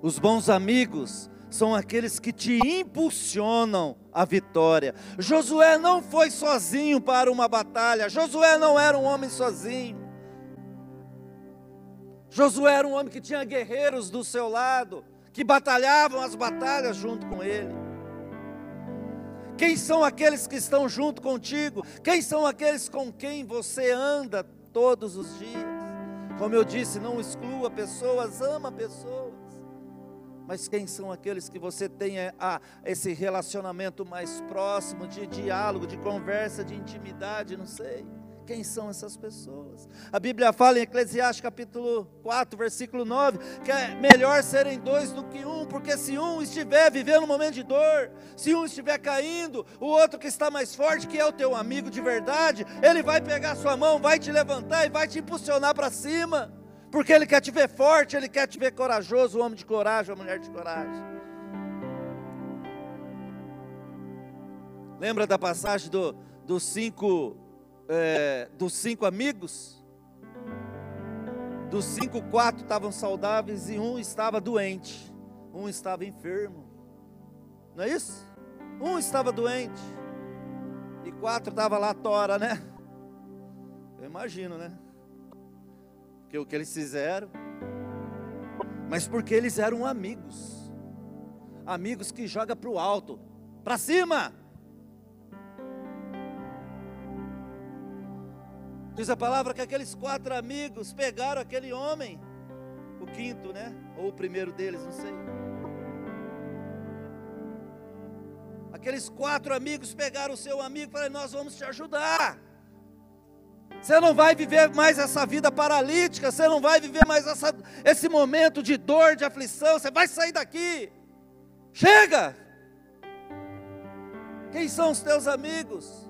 Os bons amigos são aqueles que te impulsionam à vitória. Josué não foi sozinho para uma batalha. Josué não era um homem sozinho. Josué era um homem que tinha guerreiros do seu lado, que batalhavam as batalhas junto com ele. Quem são aqueles que estão junto contigo? Quem são aqueles com quem você anda todos os dias? Como eu disse, não exclua pessoas, ama pessoas. Mas quem são aqueles que você tem a, a, esse relacionamento mais próximo, de diálogo, de conversa, de intimidade, não sei. Quem são essas pessoas? A Bíblia fala em Eclesiastes capítulo 4, versículo 9, que é melhor serem dois do que um, porque se um estiver vivendo um momento de dor, se um estiver caindo, o outro que está mais forte, que é o teu amigo de verdade, ele vai pegar sua mão, vai te levantar e vai te impulsionar para cima, porque ele quer te ver forte, ele quer te ver corajoso, o homem de coragem, a mulher de coragem. Lembra da passagem do, dos cinco é, dos cinco amigos, dos cinco, quatro estavam saudáveis e um estava doente, um estava enfermo. Não é isso? Um estava doente e quatro estavam lá tora, né? Eu imagino, né? Que o que eles fizeram, mas porque eles eram amigos, amigos que joga para o alto, para cima. Diz a palavra que aqueles quatro amigos pegaram aquele homem, o quinto, né? Ou o primeiro deles, não sei. Aqueles quatro amigos pegaram o seu amigo e falaram: Nós vamos te ajudar. Você não vai viver mais essa vida paralítica, você não vai viver mais essa, esse momento de dor, de aflição, você vai sair daqui. Chega! Quem são os teus amigos?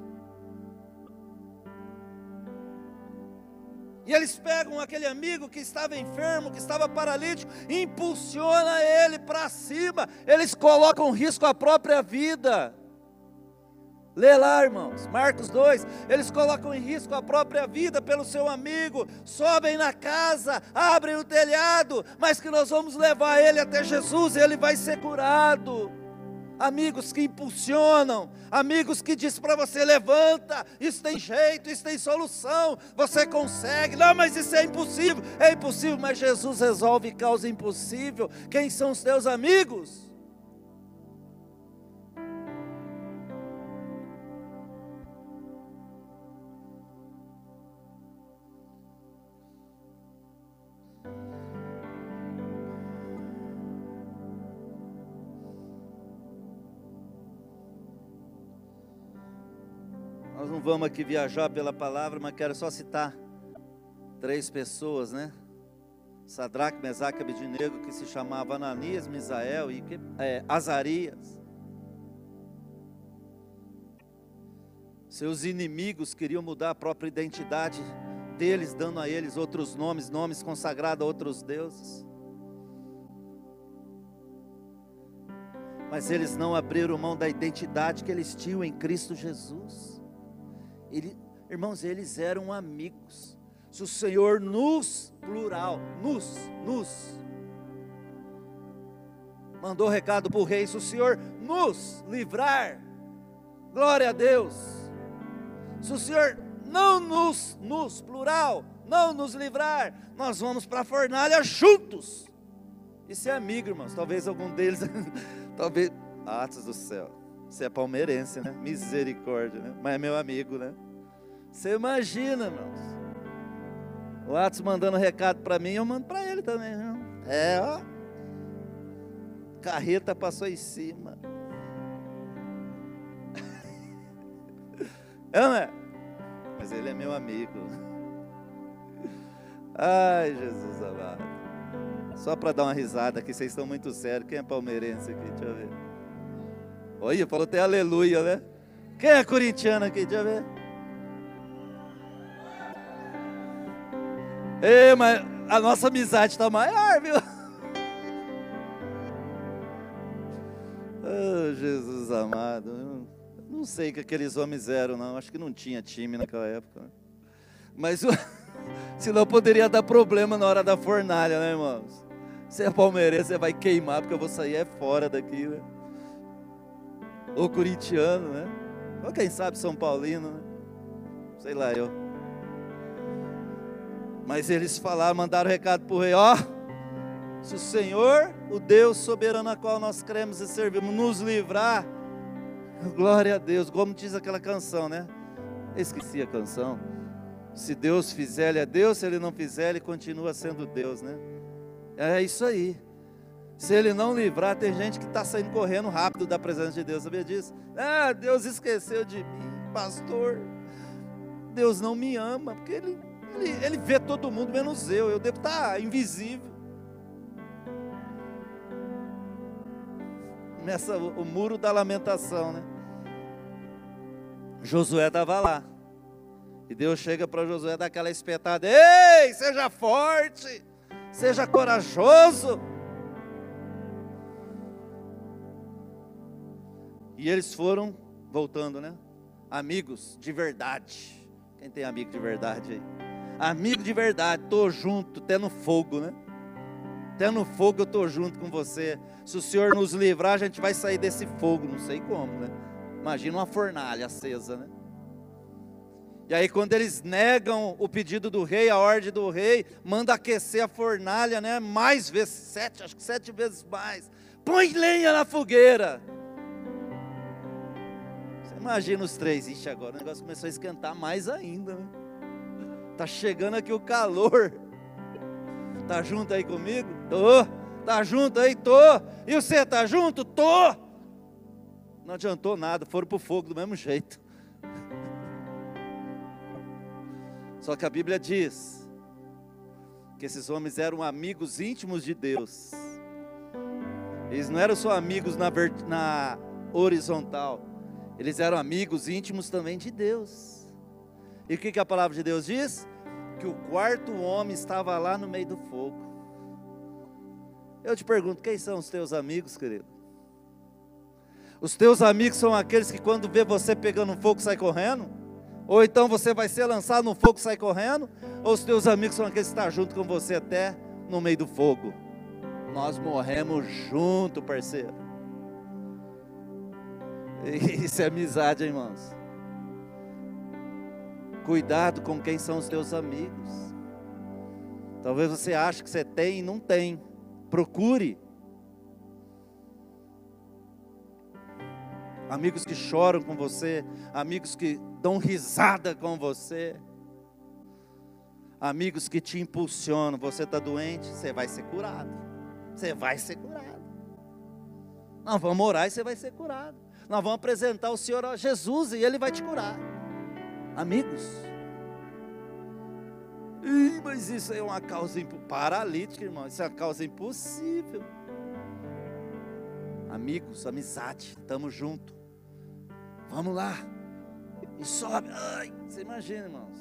E eles pegam aquele amigo que estava enfermo, que estava paralítico, impulsiona ele para cima. Eles colocam risco a própria vida. Lê lá, irmãos, Marcos 2. Eles colocam em risco a própria vida pelo seu amigo, sobem na casa, abrem o telhado, mas que nós vamos levar ele até Jesus e ele vai ser curado amigos que impulsionam, amigos que dizem para você: levanta, isso tem jeito, isso tem solução, você consegue. Não, mas isso é impossível. É impossível, mas Jesus resolve causa impossível. Quem são os teus amigos? Vamos aqui viajar pela palavra, mas quero só citar três pessoas, né? Sadraque, Mesaque e que se chamava Ananias, Misael e é, Azarias. Seus inimigos queriam mudar a própria identidade deles, dando a eles outros nomes, nomes consagrados a outros deuses. Mas eles não abriram mão da identidade que eles tinham em Cristo Jesus. Ele, irmãos, eles eram amigos. Se o Senhor nos, plural, nos, nos, mandou recado para o rei, se o Senhor nos livrar, glória a Deus, Se o Senhor não nos, nos, plural, não nos livrar, nós vamos para a fornalha juntos. Isso é amigo, irmãos. Talvez algum deles, talvez, Atos do céu. Você é palmeirense, né? Misericórdia, né? Mas é meu amigo, né? Você imagina, irmãos. O Atos mandando recado para mim, eu mando para ele também. Né? É, ó. Carreta passou em cima. É, não é? Mas ele é meu amigo. Ai, Jesus amado. Só para dar uma risada aqui, vocês estão muito sérios. Quem é palmeirense aqui? Deixa eu ver. Olha, falou até aleluia, né? Quem é corintiano aqui? Deixa eu ver. Ei, mas a nossa amizade está maior, viu? Oh, Jesus amado. Não sei que aqueles homens eram, não. Acho que não tinha time naquela época. Mas senão poderia dar problema na hora da fornalha, né, irmãos? Você é palmeirense, você vai queimar, porque eu vou sair é fora daqui, né? Ou corintiano, né? Ou quem sabe São Paulino, né? Sei lá eu. Mas eles falaram, mandaram recado para o rei, ó. Se o Senhor, o Deus soberano a qual nós cremos e servimos, nos livrar, glória a Deus, como diz aquela canção, né? esqueci a canção. Se Deus fizer, ele é Deus, se ele não fizer, ele continua sendo Deus, né? É isso aí. Se ele não livrar, tem gente que está saindo correndo rápido da presença de Deus, sabia disso? Ah, Deus esqueceu de mim, pastor. Deus não me ama, porque ele, ele, ele vê todo mundo menos eu. Eu devo estar tá invisível. Nessa, o muro da lamentação, né? Josué estava lá. E Deus chega para Josué daquela espetada: Ei, seja forte, seja corajoso. E eles foram, voltando, né? Amigos de verdade. Quem tem amigo de verdade aí? Amigo de verdade, tô junto, até no fogo, né? Até no fogo eu tô junto com você. Se o Senhor nos livrar, a gente vai sair desse fogo, não sei como, né? Imagina uma fornalha acesa, né? E aí, quando eles negam o pedido do rei, a ordem do rei, manda aquecer a fornalha, né? Mais vezes, sete, acho que sete vezes mais. Põe lenha na fogueira. Imagina os três. Ixi, agora o negócio começou a esquentar mais ainda. Né? Tá chegando aqui o calor. Tá junto aí comigo? Tô. Tá junto aí? Tô. E você tá junto? Tô. Não adiantou nada, foram pro fogo do mesmo jeito. Só que a Bíblia diz que esses homens eram amigos íntimos de Deus. Eles não eram só amigos na, na horizontal, eles eram amigos íntimos também de Deus. E o que, que a palavra de Deus diz? Que o quarto homem estava lá no meio do fogo. Eu te pergunto, quem são os teus amigos, querido? Os teus amigos são aqueles que quando vê você pegando fogo sai correndo? Ou então você vai ser lançado no fogo e sai correndo? Ou os teus amigos são aqueles que estão junto com você até no meio do fogo? Nós morremos junto, parceiro. Isso é amizade, irmãos. Cuidado com quem são os teus amigos. Talvez você ache que você tem e não tem. Procure. Amigos que choram com você, amigos que dão risada com você, amigos que te impulsionam. Você está doente, você vai ser curado. Você vai ser curado. Não, vamos orar e você vai ser curado. Nós vamos apresentar o Senhor a Jesus e Ele vai te curar. Amigos. Ih, mas isso é uma causa paralítica, irmão. Isso é uma causa impossível. Amigos, amizade, estamos juntos. Vamos lá. E sobe. Ai, você imagina, irmãos.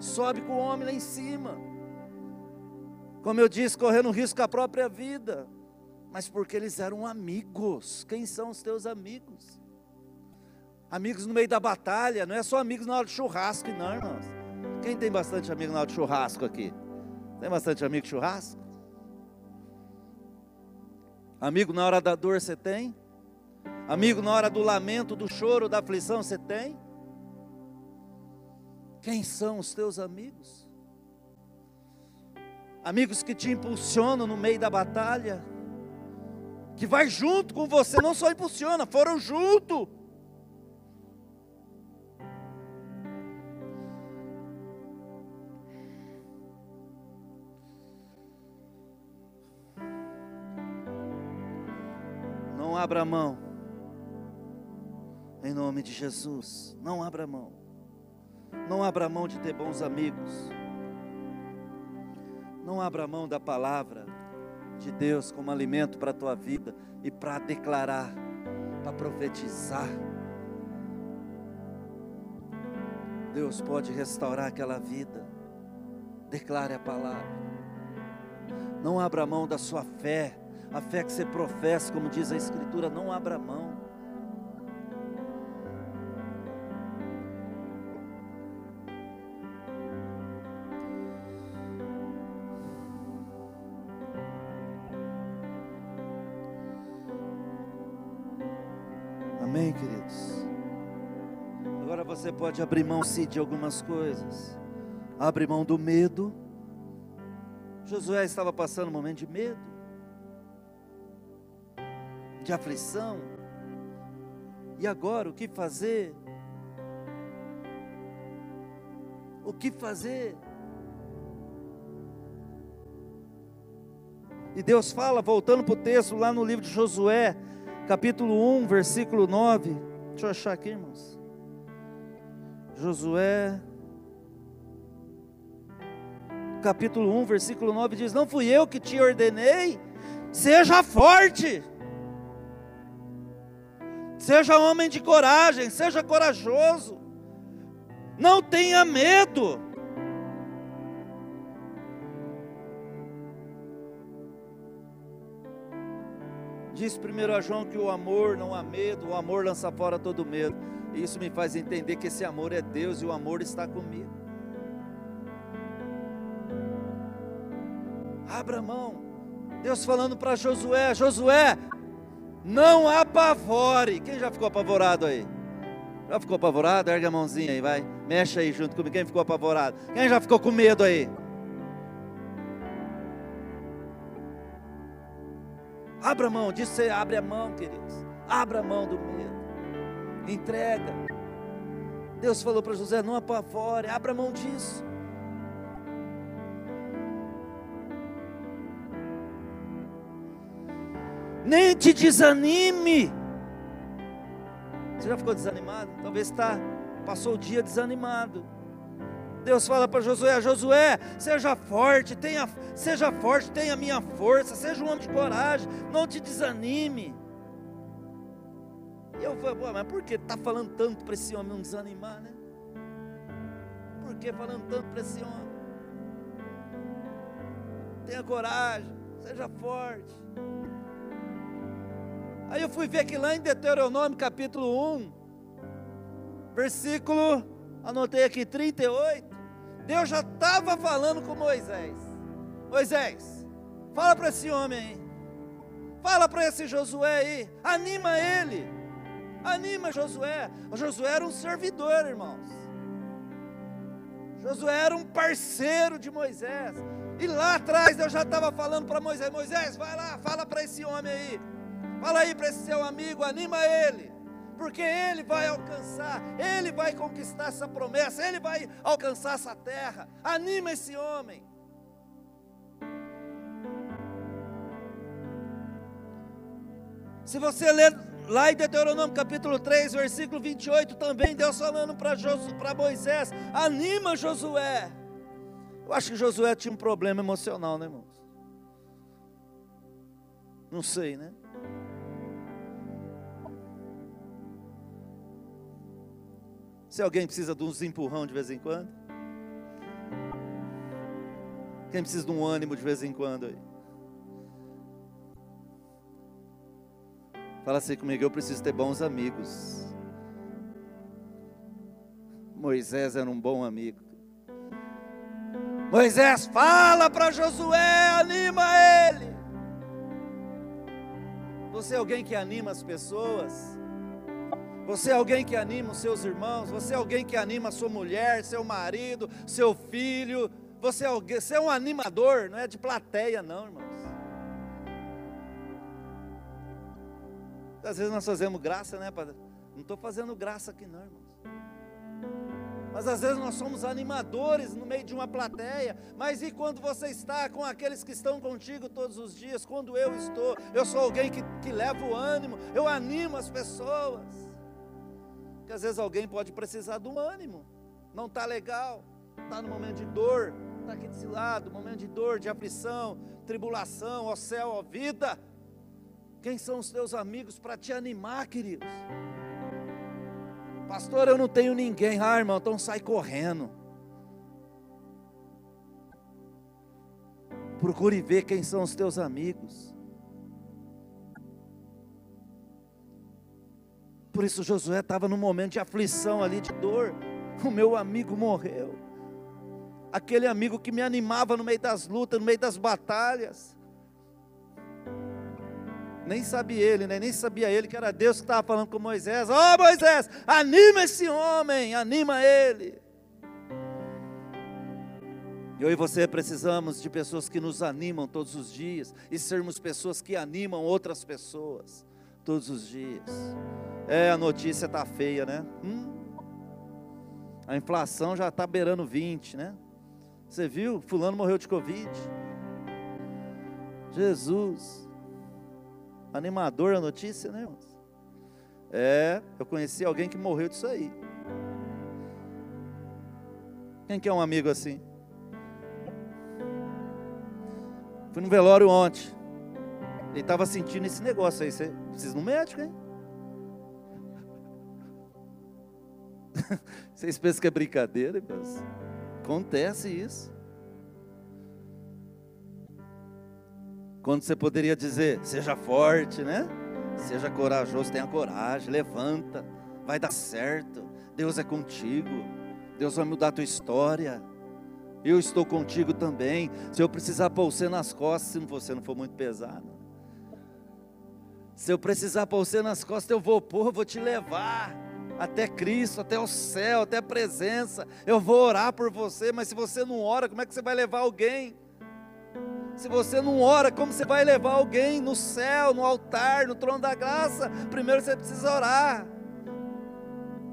Sobe com o homem lá em cima. Como eu disse, correndo risco a própria vida mas porque eles eram amigos. Quem são os teus amigos? Amigos no meio da batalha, não é só amigos na hora do churrasco, não, irmãos. Quem tem bastante amigo na hora do churrasco aqui? Tem bastante amigo de churrasco? Amigo na hora da dor você tem? Amigo na hora do lamento, do choro, da aflição você tem? Quem são os teus amigos? Amigos que te impulsionam no meio da batalha, que vai junto com você, não só impulsiona, foram junto. Não abra mão. Em nome de Jesus, não abra mão. Não abra mão de ter bons amigos. Não abra mão da palavra de Deus como alimento para a tua vida e para declarar, para profetizar. Deus pode restaurar aquela vida. Declare a palavra. Não abra mão da sua fé, a fé que você professa, como diz a Escritura, não abra mão. Pode abrir mão sim de algumas coisas. Abre mão do medo. Josué estava passando um momento de medo, de aflição. E agora o que fazer? O que fazer? E Deus fala, voltando para o texto lá no livro de Josué, capítulo 1, versículo 9. Deixa eu achar aqui, irmãos. Josué, capítulo 1, versículo 9 diz: Não fui eu que te ordenei, seja forte, seja homem de coragem, seja corajoso, não tenha medo. Diz 1 João que o amor não há medo, o amor lança fora todo medo. E isso me faz entender que esse amor é Deus e o amor está comigo. Abra mão. Deus falando para Josué: Josué, não apavore. Quem já ficou apavorado aí? Já ficou apavorado? Erga a mãozinha aí, vai. Mexe aí junto comigo. Quem ficou apavorado? Quem já ficou com medo aí? Abra mão, você, abre a mão, queridos. Abra a mão do. Entrega. Deus falou para José: não apavore, abra mão disso. Nem te desanime. Você já ficou desanimado? Talvez está, passou o dia desanimado. Deus fala para Josué: Josué, seja forte, tenha, seja forte, tenha minha força, seja um homem de coragem, não te desanime. E eu falei, mas por que está falando tanto para esse homem não desanimar, né? Por que falando tanto para esse homem? Tenha coragem, seja forte. Aí eu fui ver que lá em Deuteronômio capítulo 1, versículo, anotei aqui 38. Deus já estava falando com Moisés. Moisés, fala para esse homem aí. Fala para esse Josué aí. Anima ele. Anima Josué. O Josué era um servidor, irmãos. Josué era um parceiro de Moisés. E lá atrás Deus já estava falando para Moisés: Moisés, vai lá, fala para esse homem aí. Fala aí para esse seu amigo, anima ele porque Ele vai alcançar, Ele vai conquistar essa promessa, Ele vai alcançar essa terra. Anima esse homem. Se você ler lá em Deuteronômio capítulo 3, versículo 28, também Deus falando para Moisés: anima Josué. Eu acho que Josué tinha um problema emocional, né, irmãos? Não sei, né? Se alguém precisa de uns empurrão de vez em quando. Quem precisa de um ânimo de vez em quando aí? Fala assim comigo, eu preciso ter bons amigos. Moisés era um bom amigo. Moisés fala para Josué, anima ele. Você é alguém que anima as pessoas? Você é alguém que anima os seus irmãos, você é alguém que anima sua mulher, seu marido, seu filho. Você é, alguém, você é um animador, não é de plateia, não, irmãos. Às vezes nós fazemos graça, né, Padre? Não estou fazendo graça aqui, não, irmãos. Mas às vezes nós somos animadores no meio de uma plateia. Mas e quando você está com aqueles que estão contigo todos os dias? Quando eu estou, eu sou alguém que, que leva o ânimo, eu animo as pessoas. Porque às vezes alguém pode precisar de um ânimo, não está legal, está no momento de dor, está aqui desse lado, momento de dor, de aflição, tribulação, ó céu, ó vida. Quem são os teus amigos para te animar, queridos? Pastor, eu não tenho ninguém. Ah, irmão, então sai correndo. Procure ver quem são os teus amigos. Por isso Josué estava num momento de aflição ali, de dor. O meu amigo morreu. Aquele amigo que me animava no meio das lutas, no meio das batalhas. Nem sabia ele, né? nem sabia ele que era Deus que estava falando com Moisés. Ó oh, Moisés, anima esse homem, anima ele. Eu e você precisamos de pessoas que nos animam todos os dias e sermos pessoas que animam outras pessoas todos os dias. É, a notícia está feia, né? Hum? A inflação já está beirando 20, né? Você viu? Fulano morreu de Covid. Jesus. Animador a notícia, né, irmãos? É, eu conheci alguém que morreu disso aí. Quem que é um amigo assim? Fui no velório ontem. Ele estava sentindo esse negócio aí. Você precisa de um médico, hein? Vocês pensam que é brincadeira, irmãos? Acontece isso. Quando você poderia dizer, seja forte, né? Seja corajoso, tenha coragem, levanta, vai dar certo. Deus é contigo. Deus vai mudar a tua história. Eu estou contigo também. Se eu precisar pôr você nas costas, se você não for muito pesado. Se eu precisar pôr você nas costas, eu vou pôr, vou te levar até Cristo, até o céu, até a presença. Eu vou orar por você, mas se você não ora, como é que você vai levar alguém? Se você não ora, como você vai levar alguém no céu, no altar, no trono da graça? Primeiro você precisa orar.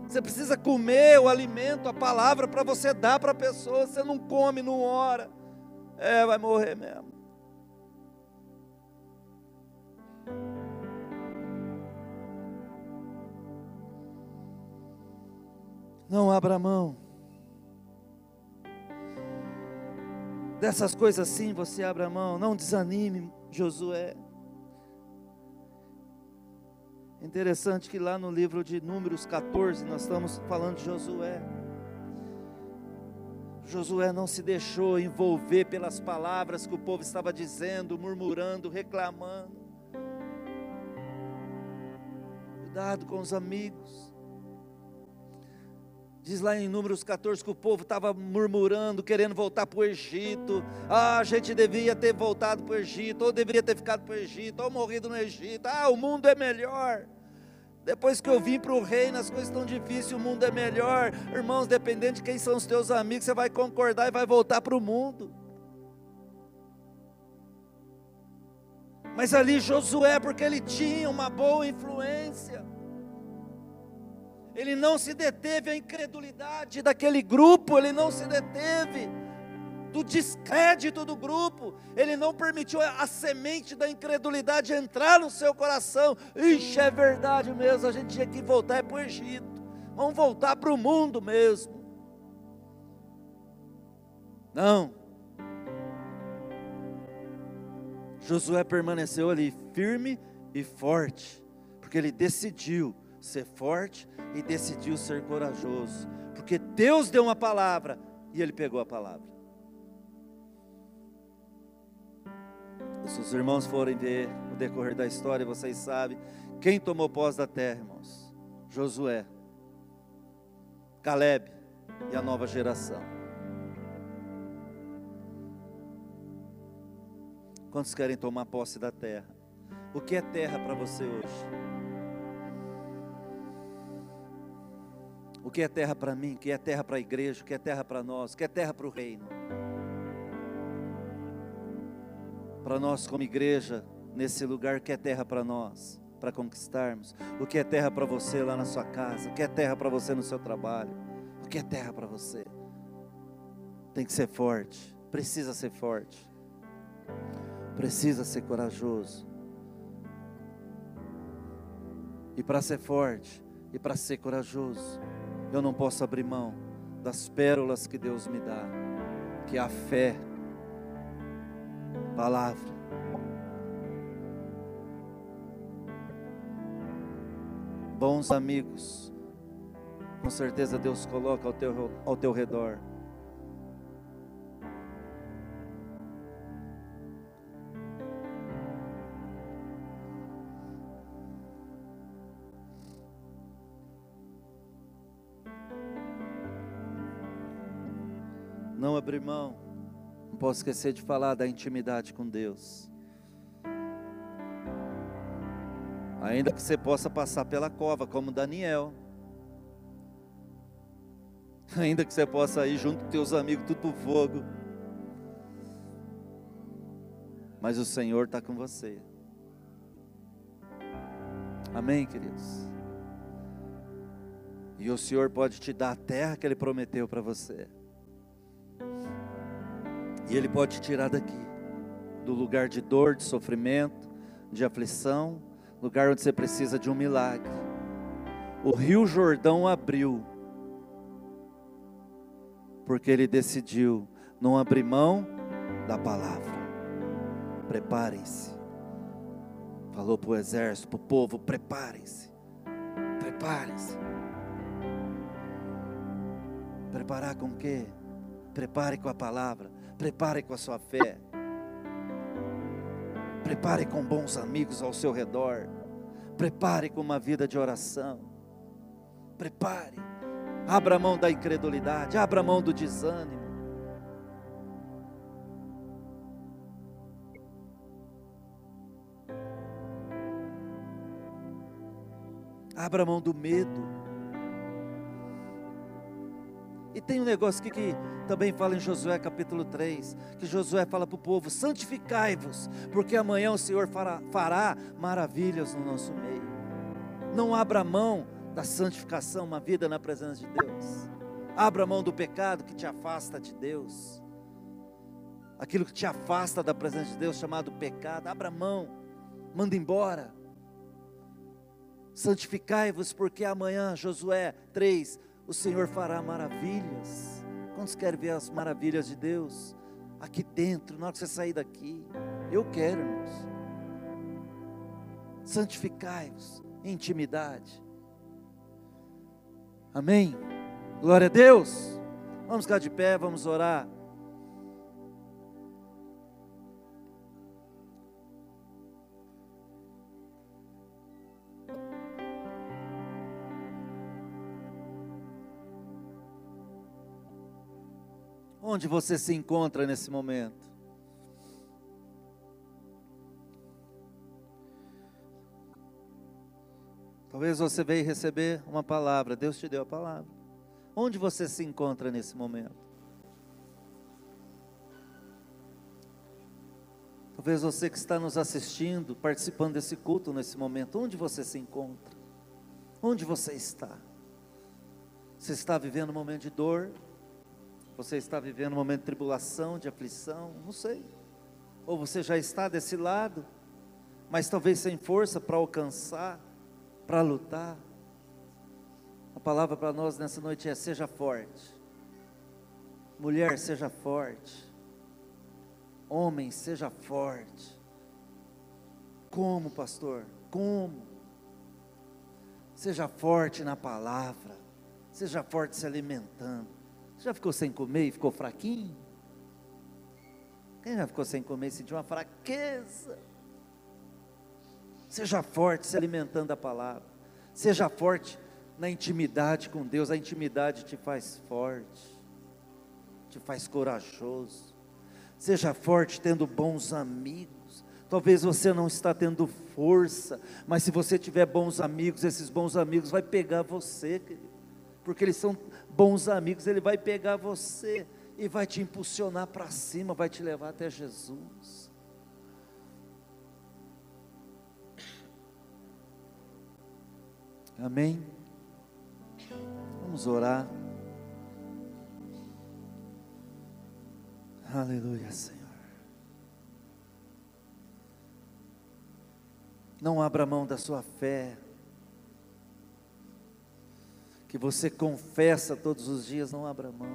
Você precisa comer o alimento, a palavra para você dar para a pessoa. Você não come, não ora. É, vai morrer mesmo. Não abra mão. Dessas coisas assim, você abre a mão, não desanime, Josué. Interessante que lá no livro de Números 14, nós estamos falando de Josué. Josué não se deixou envolver pelas palavras que o povo estava dizendo, murmurando, reclamando. Cuidado com os amigos. Diz lá em Números 14 que o povo estava murmurando, querendo voltar para o Egito. Ah, a gente devia ter voltado para o Egito, ou deveria ter ficado para o Egito, ou morrido no Egito. Ah, o mundo é melhor. Depois que eu vim para o reino, as coisas estão difíceis, o mundo é melhor. Irmãos, dependendo de quem são os teus amigos, você vai concordar e vai voltar para o mundo. Mas ali Josué, porque ele tinha uma boa influência ele não se deteve à incredulidade daquele grupo, ele não se deteve do descrédito do grupo, ele não permitiu a semente da incredulidade entrar no seu coração. Ixi, é verdade mesmo, a gente tinha que voltar para o Egito, vamos voltar para o mundo mesmo. Não. Josué permaneceu ali firme e forte, porque ele decidiu ser forte e decidiu ser corajoso, porque Deus deu uma palavra e ele pegou a palavra. Se os irmãos forem ver o decorrer da história, vocês sabem quem tomou posse da terra, irmãos: Josué, Caleb e a nova geração. Quantos querem tomar posse da terra? O que é terra para você hoje? O que é terra para mim, o que é terra para a igreja, o que é terra para nós, o que é terra para o reino. Para nós, como igreja, nesse lugar, o que é terra para nós, para conquistarmos. O que é terra para você lá na sua casa, o que é terra para você no seu trabalho, o que é terra para você. Tem que ser forte, precisa ser forte, precisa ser corajoso. E para ser forte e para ser corajoso, eu não posso abrir mão das pérolas que Deus me dá, que é a fé, palavra. Bons amigos, com certeza Deus coloca ao teu, ao teu redor. Abrir mão. Não posso esquecer de falar da intimidade com Deus. Ainda que você possa passar pela cova, como Daniel. Ainda que você possa ir junto com teus amigos, tudo pro fogo. Mas o Senhor está com você. Amém, queridos? E o Senhor pode te dar a terra que Ele prometeu para você. E Ele pode te tirar daqui, do lugar de dor, de sofrimento, de aflição, lugar onde você precisa de um milagre. O Rio Jordão abriu, porque Ele decidiu não abrir mão da palavra. Preparem-se. Falou para o exército, para o povo: preparem-se. Preparem-se. Preparar com o quê? Prepare com a palavra. Prepare com a sua fé. Prepare com bons amigos ao seu redor. Prepare com uma vida de oração. Prepare. Abra a mão da incredulidade. Abra a mão do desânimo. Abra a mão do medo. E tem um negócio aqui que também fala em Josué capítulo 3, que Josué fala para o povo: santificai-vos, porque amanhã o Senhor fará, fará maravilhas no nosso meio. Não abra mão da santificação, uma vida na presença de Deus. Abra mão do pecado que te afasta de Deus. Aquilo que te afasta da presença de Deus, chamado pecado, abra mão, manda embora. Santificai-vos, porque amanhã, Josué 3, o Senhor fará maravilhas. Quantos querem ver as maravilhas de Deus? Aqui dentro, na hora que você sair daqui. Eu quero, irmãos. Santificai-vos em intimidade. Amém? Glória a Deus. Vamos ficar de pé, vamos orar. Onde você se encontra nesse momento? Talvez você veio receber uma palavra, Deus te deu a palavra. Onde você se encontra nesse momento? Talvez você que está nos assistindo, participando desse culto nesse momento, onde você se encontra? Onde você está? Você está vivendo um momento de dor? Você está vivendo um momento de tribulação, de aflição, não sei. Ou você já está desse lado, mas talvez sem força para alcançar, para lutar. A palavra para nós nessa noite é: seja forte. Mulher, seja forte. Homem, seja forte. Como, pastor? Como? Seja forte na palavra. Seja forte se alimentando. Já ficou sem comer e ficou fraquinho? Quem já ficou sem comer e sentiu uma fraqueza? Seja forte se alimentando da palavra. Seja forte na intimidade com Deus. A intimidade te faz forte, te faz corajoso. Seja forte tendo bons amigos. Talvez você não está tendo força, mas se você tiver bons amigos, esses bons amigos vai pegar você, querido porque eles são bons amigos. Ele vai pegar você e vai te impulsionar para cima, vai te levar até Jesus. Amém? Vamos orar. Aleluia, Senhor. Não abra mão da sua fé. Que você confessa todos os dias, não abra mão.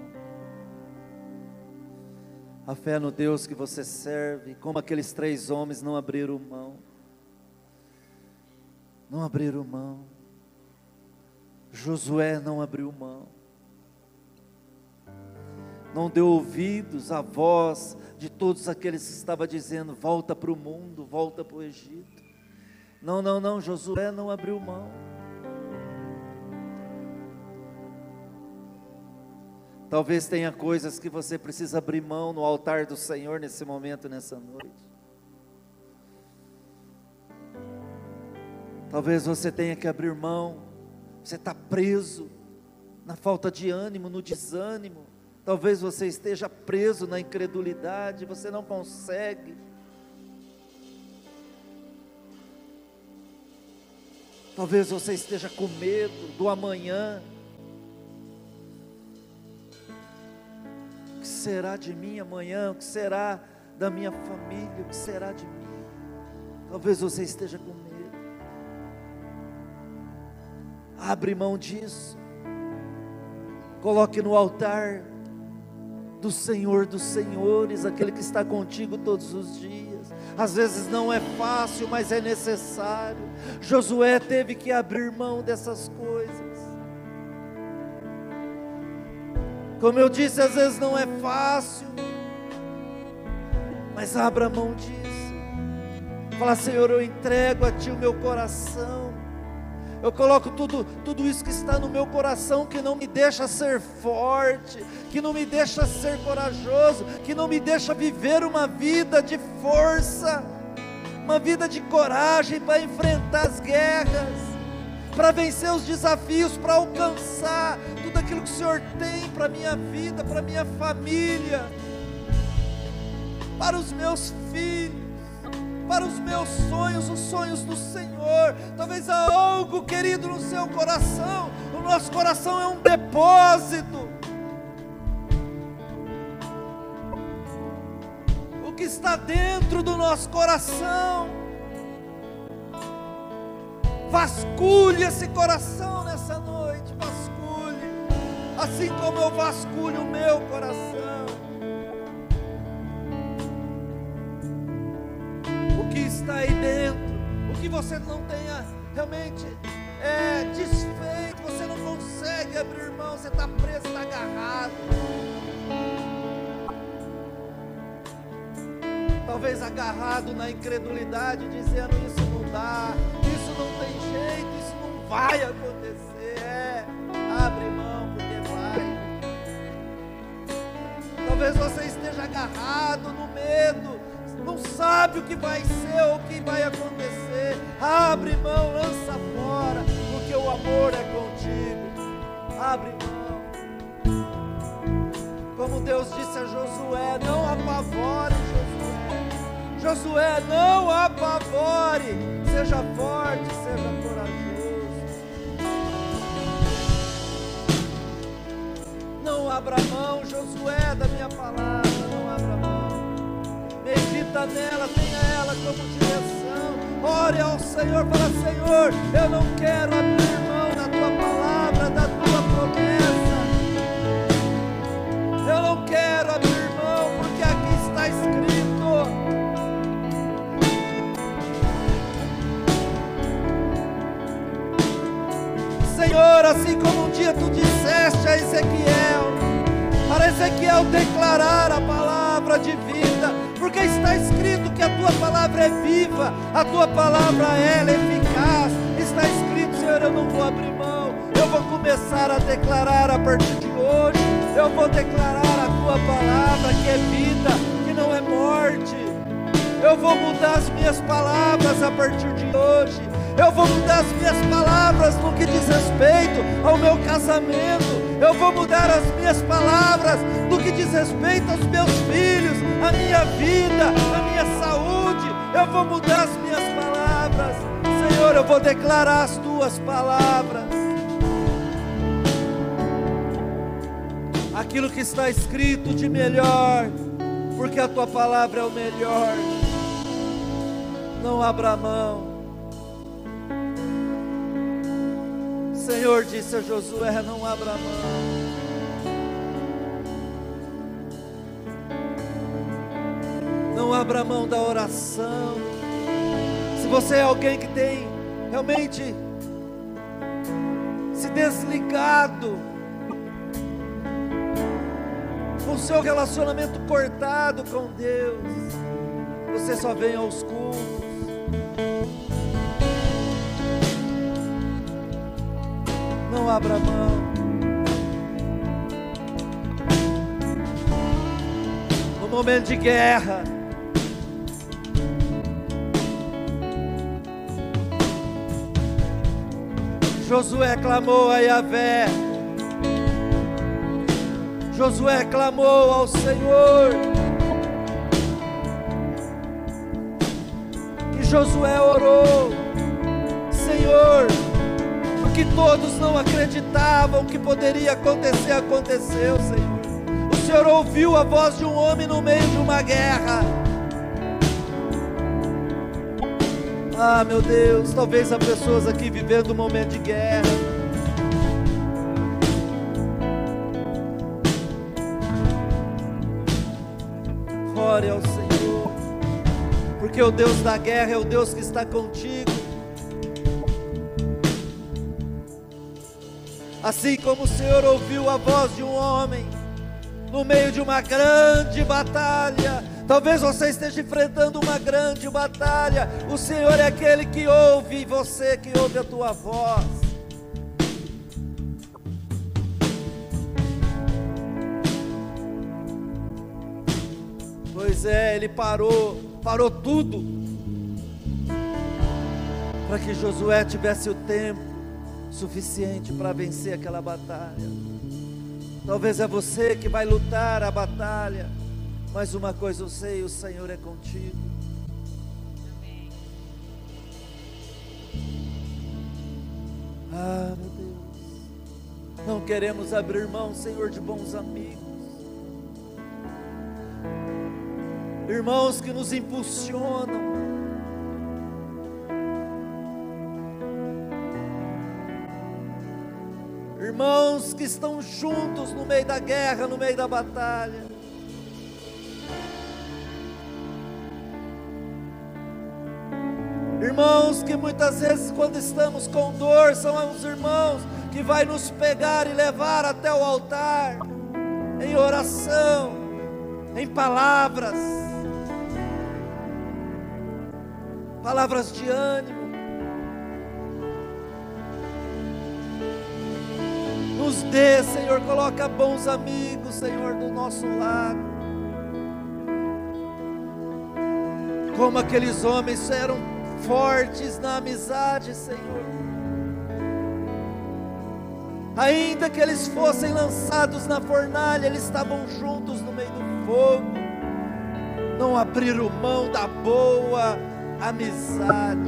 A fé no Deus que você serve, como aqueles três homens não abriram mão. Não abriram mão. Josué não abriu mão. Não deu ouvidos à voz de todos aqueles que estavam dizendo: volta para o mundo, volta para o Egito. Não, não, não, Josué não abriu mão. Talvez tenha coisas que você precisa abrir mão no altar do Senhor nesse momento, nessa noite. Talvez você tenha que abrir mão você está preso na falta de ânimo, no desânimo. Talvez você esteja preso na incredulidade, você não consegue. Talvez você esteja com medo do amanhã. Que será de mim amanhã? O que será da minha família? O que será de mim? Talvez você esteja com medo. Abre mão disso. Coloque no altar do Senhor dos Senhores, aquele que está contigo todos os dias. Às vezes não é fácil, mas é necessário. Josué teve que abrir mão dessas coisas. Como eu disse, às vezes não é fácil, mas abra mão disso. Fala, Senhor, eu entrego a Ti o meu coração. Eu coloco tudo, tudo isso que está no meu coração, que não me deixa ser forte, que não me deixa ser corajoso, que não me deixa viver uma vida de força, uma vida de coragem para enfrentar as guerras, para vencer os desafios, para alcançar tudo aquilo que o Senhor tem para a minha vida, para a minha família, para os meus filhos para os meus sonhos, os sonhos do Senhor. Talvez há algo, querido, no seu coração. O nosso coração é um depósito. O que está dentro do nosso coração. Vasculhe esse coração nessa assim como eu vasculho o meu coração. está aí dentro, o que você não tenha realmente é, desfeito, você não consegue abrir mão, você está preso, está agarrado. Talvez agarrado na incredulidade, dizendo isso não dá, isso não tem jeito, isso não vai acontecer. Talvez você esteja agarrado no medo, não sabe o que vai ser ou o que vai acontecer. Abre mão, lança fora, porque o amor é contigo. Abre mão. Como Deus disse a Josué: não apavore, Josué. Josué, não apavore. Seja forte, seja corajoso. Não abra mão, Josué, da minha palavra. Não abra mão medita nela, tenha ela como direção. Ore ao Senhor, fala: Senhor, eu não quero abrir mão da tua palavra, da tua promessa. Eu não quero abrir mão, porque aqui está escrito. Senhor, assim como um dia tu disseste a Ezequiel, para Ezequiel declarar a palavra de vida, porque está escrito que a tua palavra é viva, a tua palavra é eficaz. Está escrito, Senhor, eu não vou abrir mão, eu vou começar a declarar a partir de hoje, eu vou declarar a tua palavra que é vida, que não é morte. Eu vou mudar as minhas palavras a partir de hoje. Eu vou mudar as minhas palavras no que diz respeito ao meu casamento. Eu vou mudar as minhas palavras no que diz respeito aos meus filhos, a minha vida, a minha saúde. Eu vou mudar as minhas palavras. Senhor, eu vou declarar as tuas palavras. Aquilo que está escrito de melhor, porque a tua palavra é o melhor. Não abra mão. Senhor disse a Josué: Não abra mão. Não abra mão da oração. Se você é alguém que tem realmente se desligado, com seu relacionamento cortado com Deus, você só vem aos cultos. Não abra mão. No momento de guerra, Josué clamou a Yahvé. Josué clamou ao Senhor. E Josué orou: Senhor, o que todos não acreditavam que poderia acontecer, aconteceu, Senhor. O Senhor ouviu a voz de um homem no meio de uma guerra. Ah, meu Deus, talvez há pessoas aqui vivendo um momento de guerra. Ore ao Senhor, porque o Deus da guerra é o Deus que está contigo. Assim como o Senhor ouviu a voz de um homem no meio de uma grande batalha, Talvez você esteja enfrentando uma grande batalha. O Senhor é aquele que ouve você, que ouve a tua voz. Pois é, ele parou, parou tudo, para que Josué tivesse o tempo suficiente para vencer aquela batalha. Talvez é você que vai lutar a batalha. Mas uma coisa eu sei: o Senhor é contigo. Ah, meu Deus. Não queremos abrir mão, Senhor, de bons amigos. Irmãos que nos impulsionam. Irmãos que estão juntos no meio da guerra, no meio da batalha. Irmãos que muitas vezes quando estamos com dor, são os irmãos que vai nos pegar e levar até o altar em oração, em palavras, palavras de ânimo. Nos dê, Senhor, coloca bons amigos, Senhor, do nosso lado. Como aqueles homens eram fortes na amizade, Senhor. Ainda que eles fossem lançados na fornalha, eles estavam juntos no meio do fogo. Não abriram mão da boa amizade.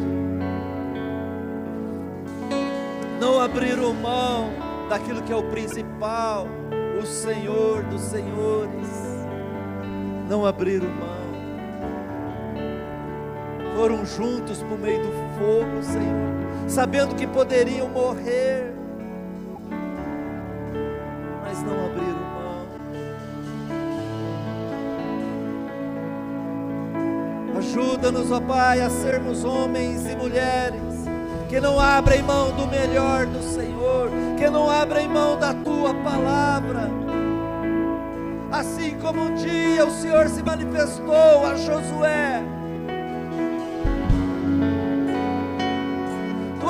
Não abriram mão daquilo que é o principal, o Senhor dos Senhores. Não abriram mão foram juntos por meio do fogo, Senhor, sabendo que poderiam morrer, mas não abriram mão. Ajuda-nos, ó Pai, a sermos homens e mulheres que não abrem mão do melhor do Senhor, que não abrem mão da tua palavra. Assim como um dia o Senhor se manifestou a Josué,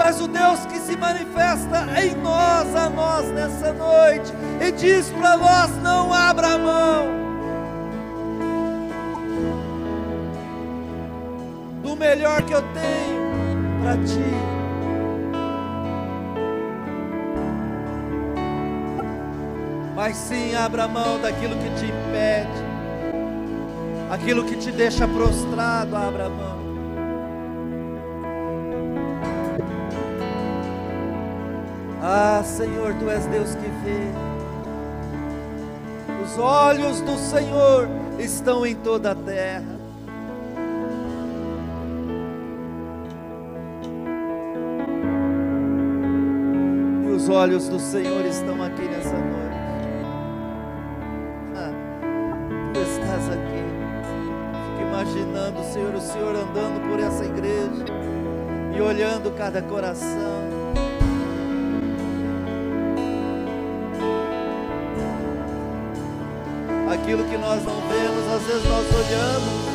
és o Deus que se manifesta em nós, a nós nessa noite, e diz para nós: não abra mão do melhor que eu tenho para ti. Mas sim abra mão daquilo que te impede, aquilo que te deixa prostrado, abra mão. Ah, Senhor, tu és Deus que vê. Os olhos do Senhor estão em toda a terra. E os olhos do Senhor estão aqui Senhor, o Senhor andando por essa igreja e olhando cada coração. aquilo que nós não vemos, às vezes nós olhamos.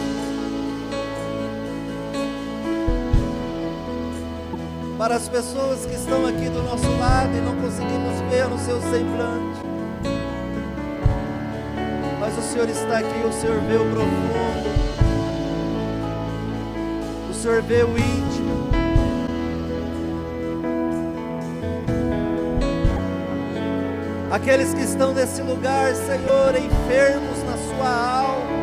Para as pessoas que estão aqui do nosso lado e não conseguimos ver no seu semblante. Mas o Senhor está aqui, o Senhor vê o profundo, vê o íntimo. aqueles que estão nesse lugar, Senhor, enfermos na sua alma.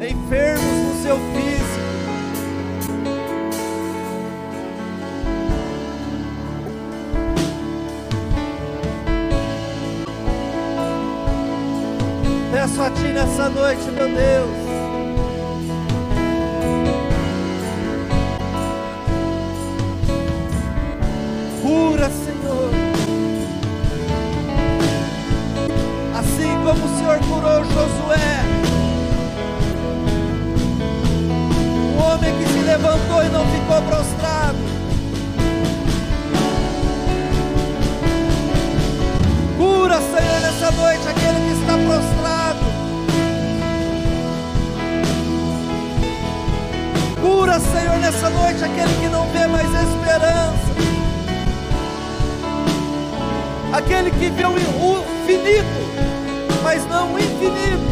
Enfermos no seu físico. A Ti nessa noite, meu Deus. cura, Senhor. Assim como o Senhor curou Josué, um homem que se levantou e não ficou prostrado. Cura, Senhor, nessa noite aquele que não vê mais esperança aquele que vê o finito, mas não o infinito,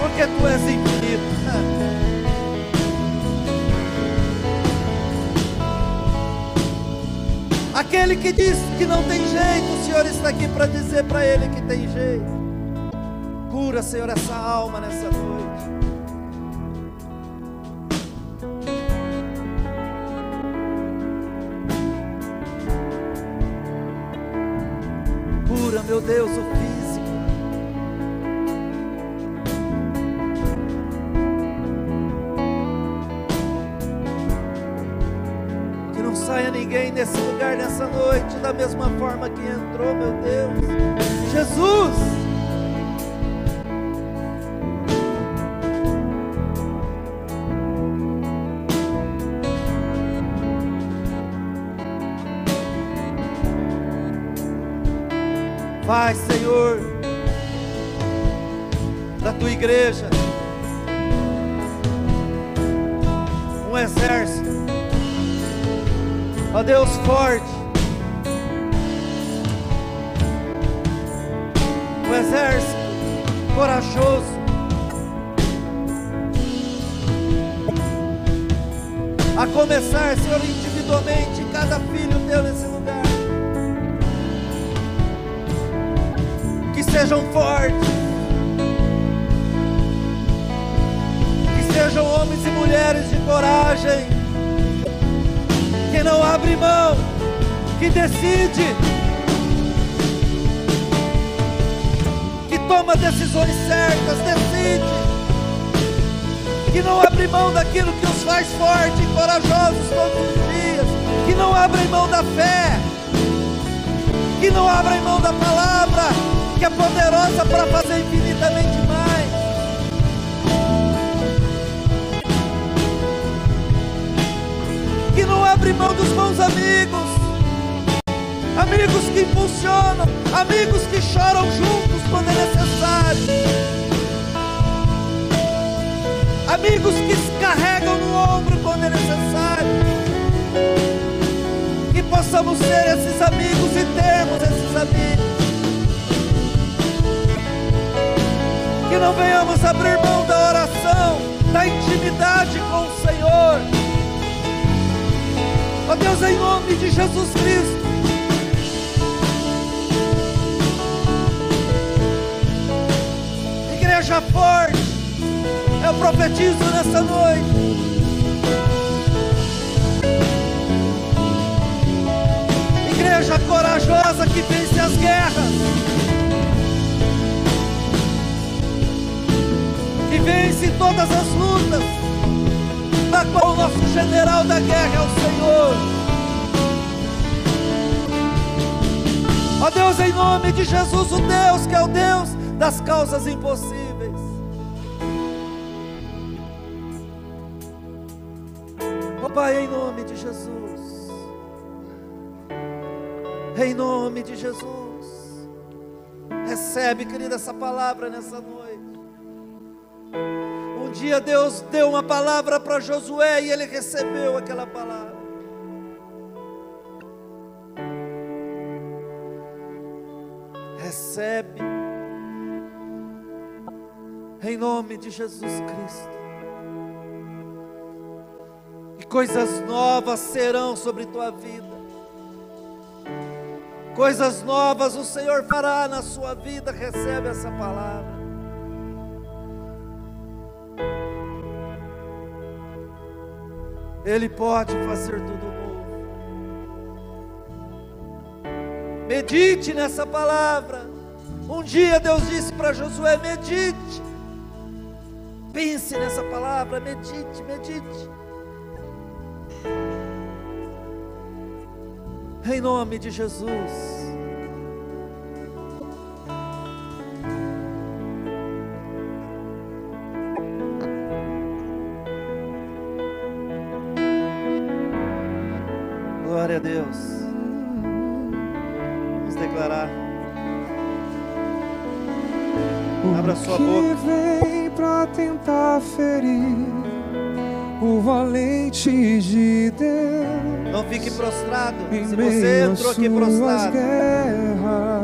porque tu és infinito. Aquele que diz que não tem jeito, o Senhor está aqui para dizer para ele que tem jeito. Cura, Senhor, essa alma nessa noite. Amigos que impulsionam, amigos que choram juntos quando é necessário, amigos que se carregam no ombro quando é necessário. Que possamos ser esses amigos e termos esses amigos. que não venhamos abrir mão da oração, da intimidade com o Senhor, Deus, em nome de Jesus Cristo. Igreja forte, eu profetizo nessa noite. Igreja corajosa que vence as guerras. Que vence todas as lutas. Da qual o nosso general da guerra é o Senhor. Ó Deus, em nome de Jesus, o Deus que é o Deus das causas impossíveis. Jesus. Em nome de Jesus. Recebe, querida, essa palavra nessa noite. Um dia Deus deu uma palavra para Josué e ele recebeu aquela palavra. Recebe. Em nome de Jesus Cristo. E coisas novas serão sobre tua vida. Coisas novas o Senhor fará na sua vida. Recebe essa palavra. Ele pode fazer tudo novo. Medite nessa palavra. Um dia Deus disse para Josué: medite. Pense nessa palavra, medite, medite. Em nome de Jesus. Glória a Deus. Vamos declarar. Abra sua boca. vem pra tentar ferir o valente de Deus. Não fique prostrado. Se você entrou aqui prostrado,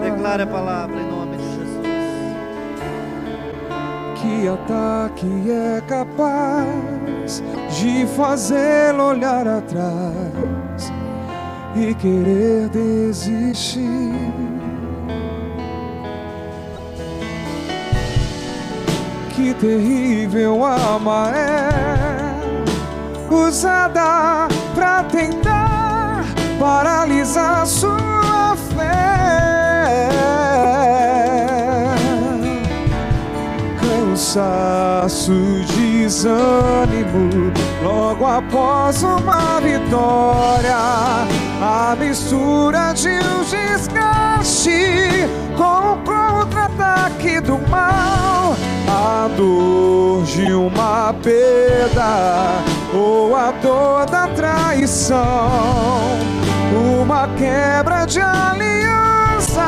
declare a palavra em nome de Jesus. que ataque é capaz de fazê-lo olhar atrás e querer desistir. Que terrível a maré usada pra tentar paralisar sua fé. Cansaço, desânimo, logo após uma vitória, a mistura de um desgaste com o contra-ataque do mal, a dor de uma perda ou a dor da traição, uma quebra de aliança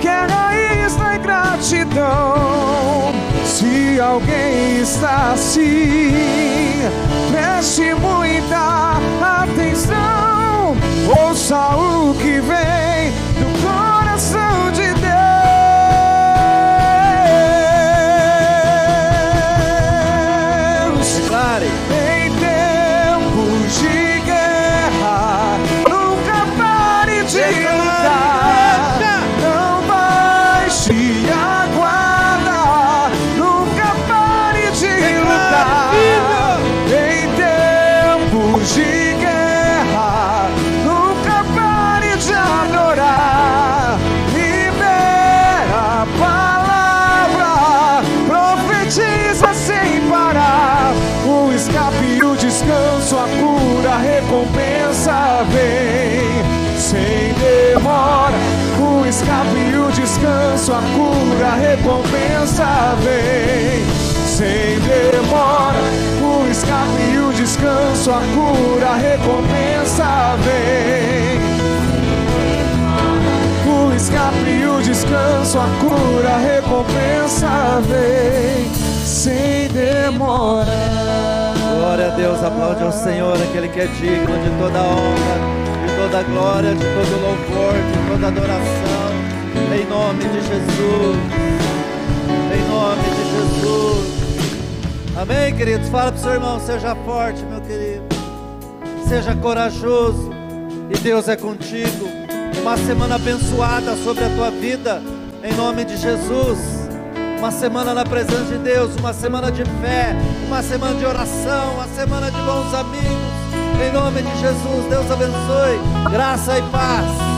que é raiz da ingratidão. Se alguém está assim, preste muita atenção. Ouça o que vem do coração vem. O escape o descanso, a cura, a recompensa vem sem demora. Glória a Deus, aplaude ao Senhor, aquele que é digno de toda honra, de toda glória, de todo louvor, de toda adoração. Em nome de Jesus. Em nome de Jesus. Amém, queridos? Fala para o seu irmão, seja forte, meu. Seja corajoso e Deus é contigo. Uma semana abençoada sobre a tua vida, em nome de Jesus. Uma semana na presença de Deus, uma semana de fé, uma semana de oração, uma semana de bons amigos. Em nome de Jesus, Deus abençoe. Graça e paz.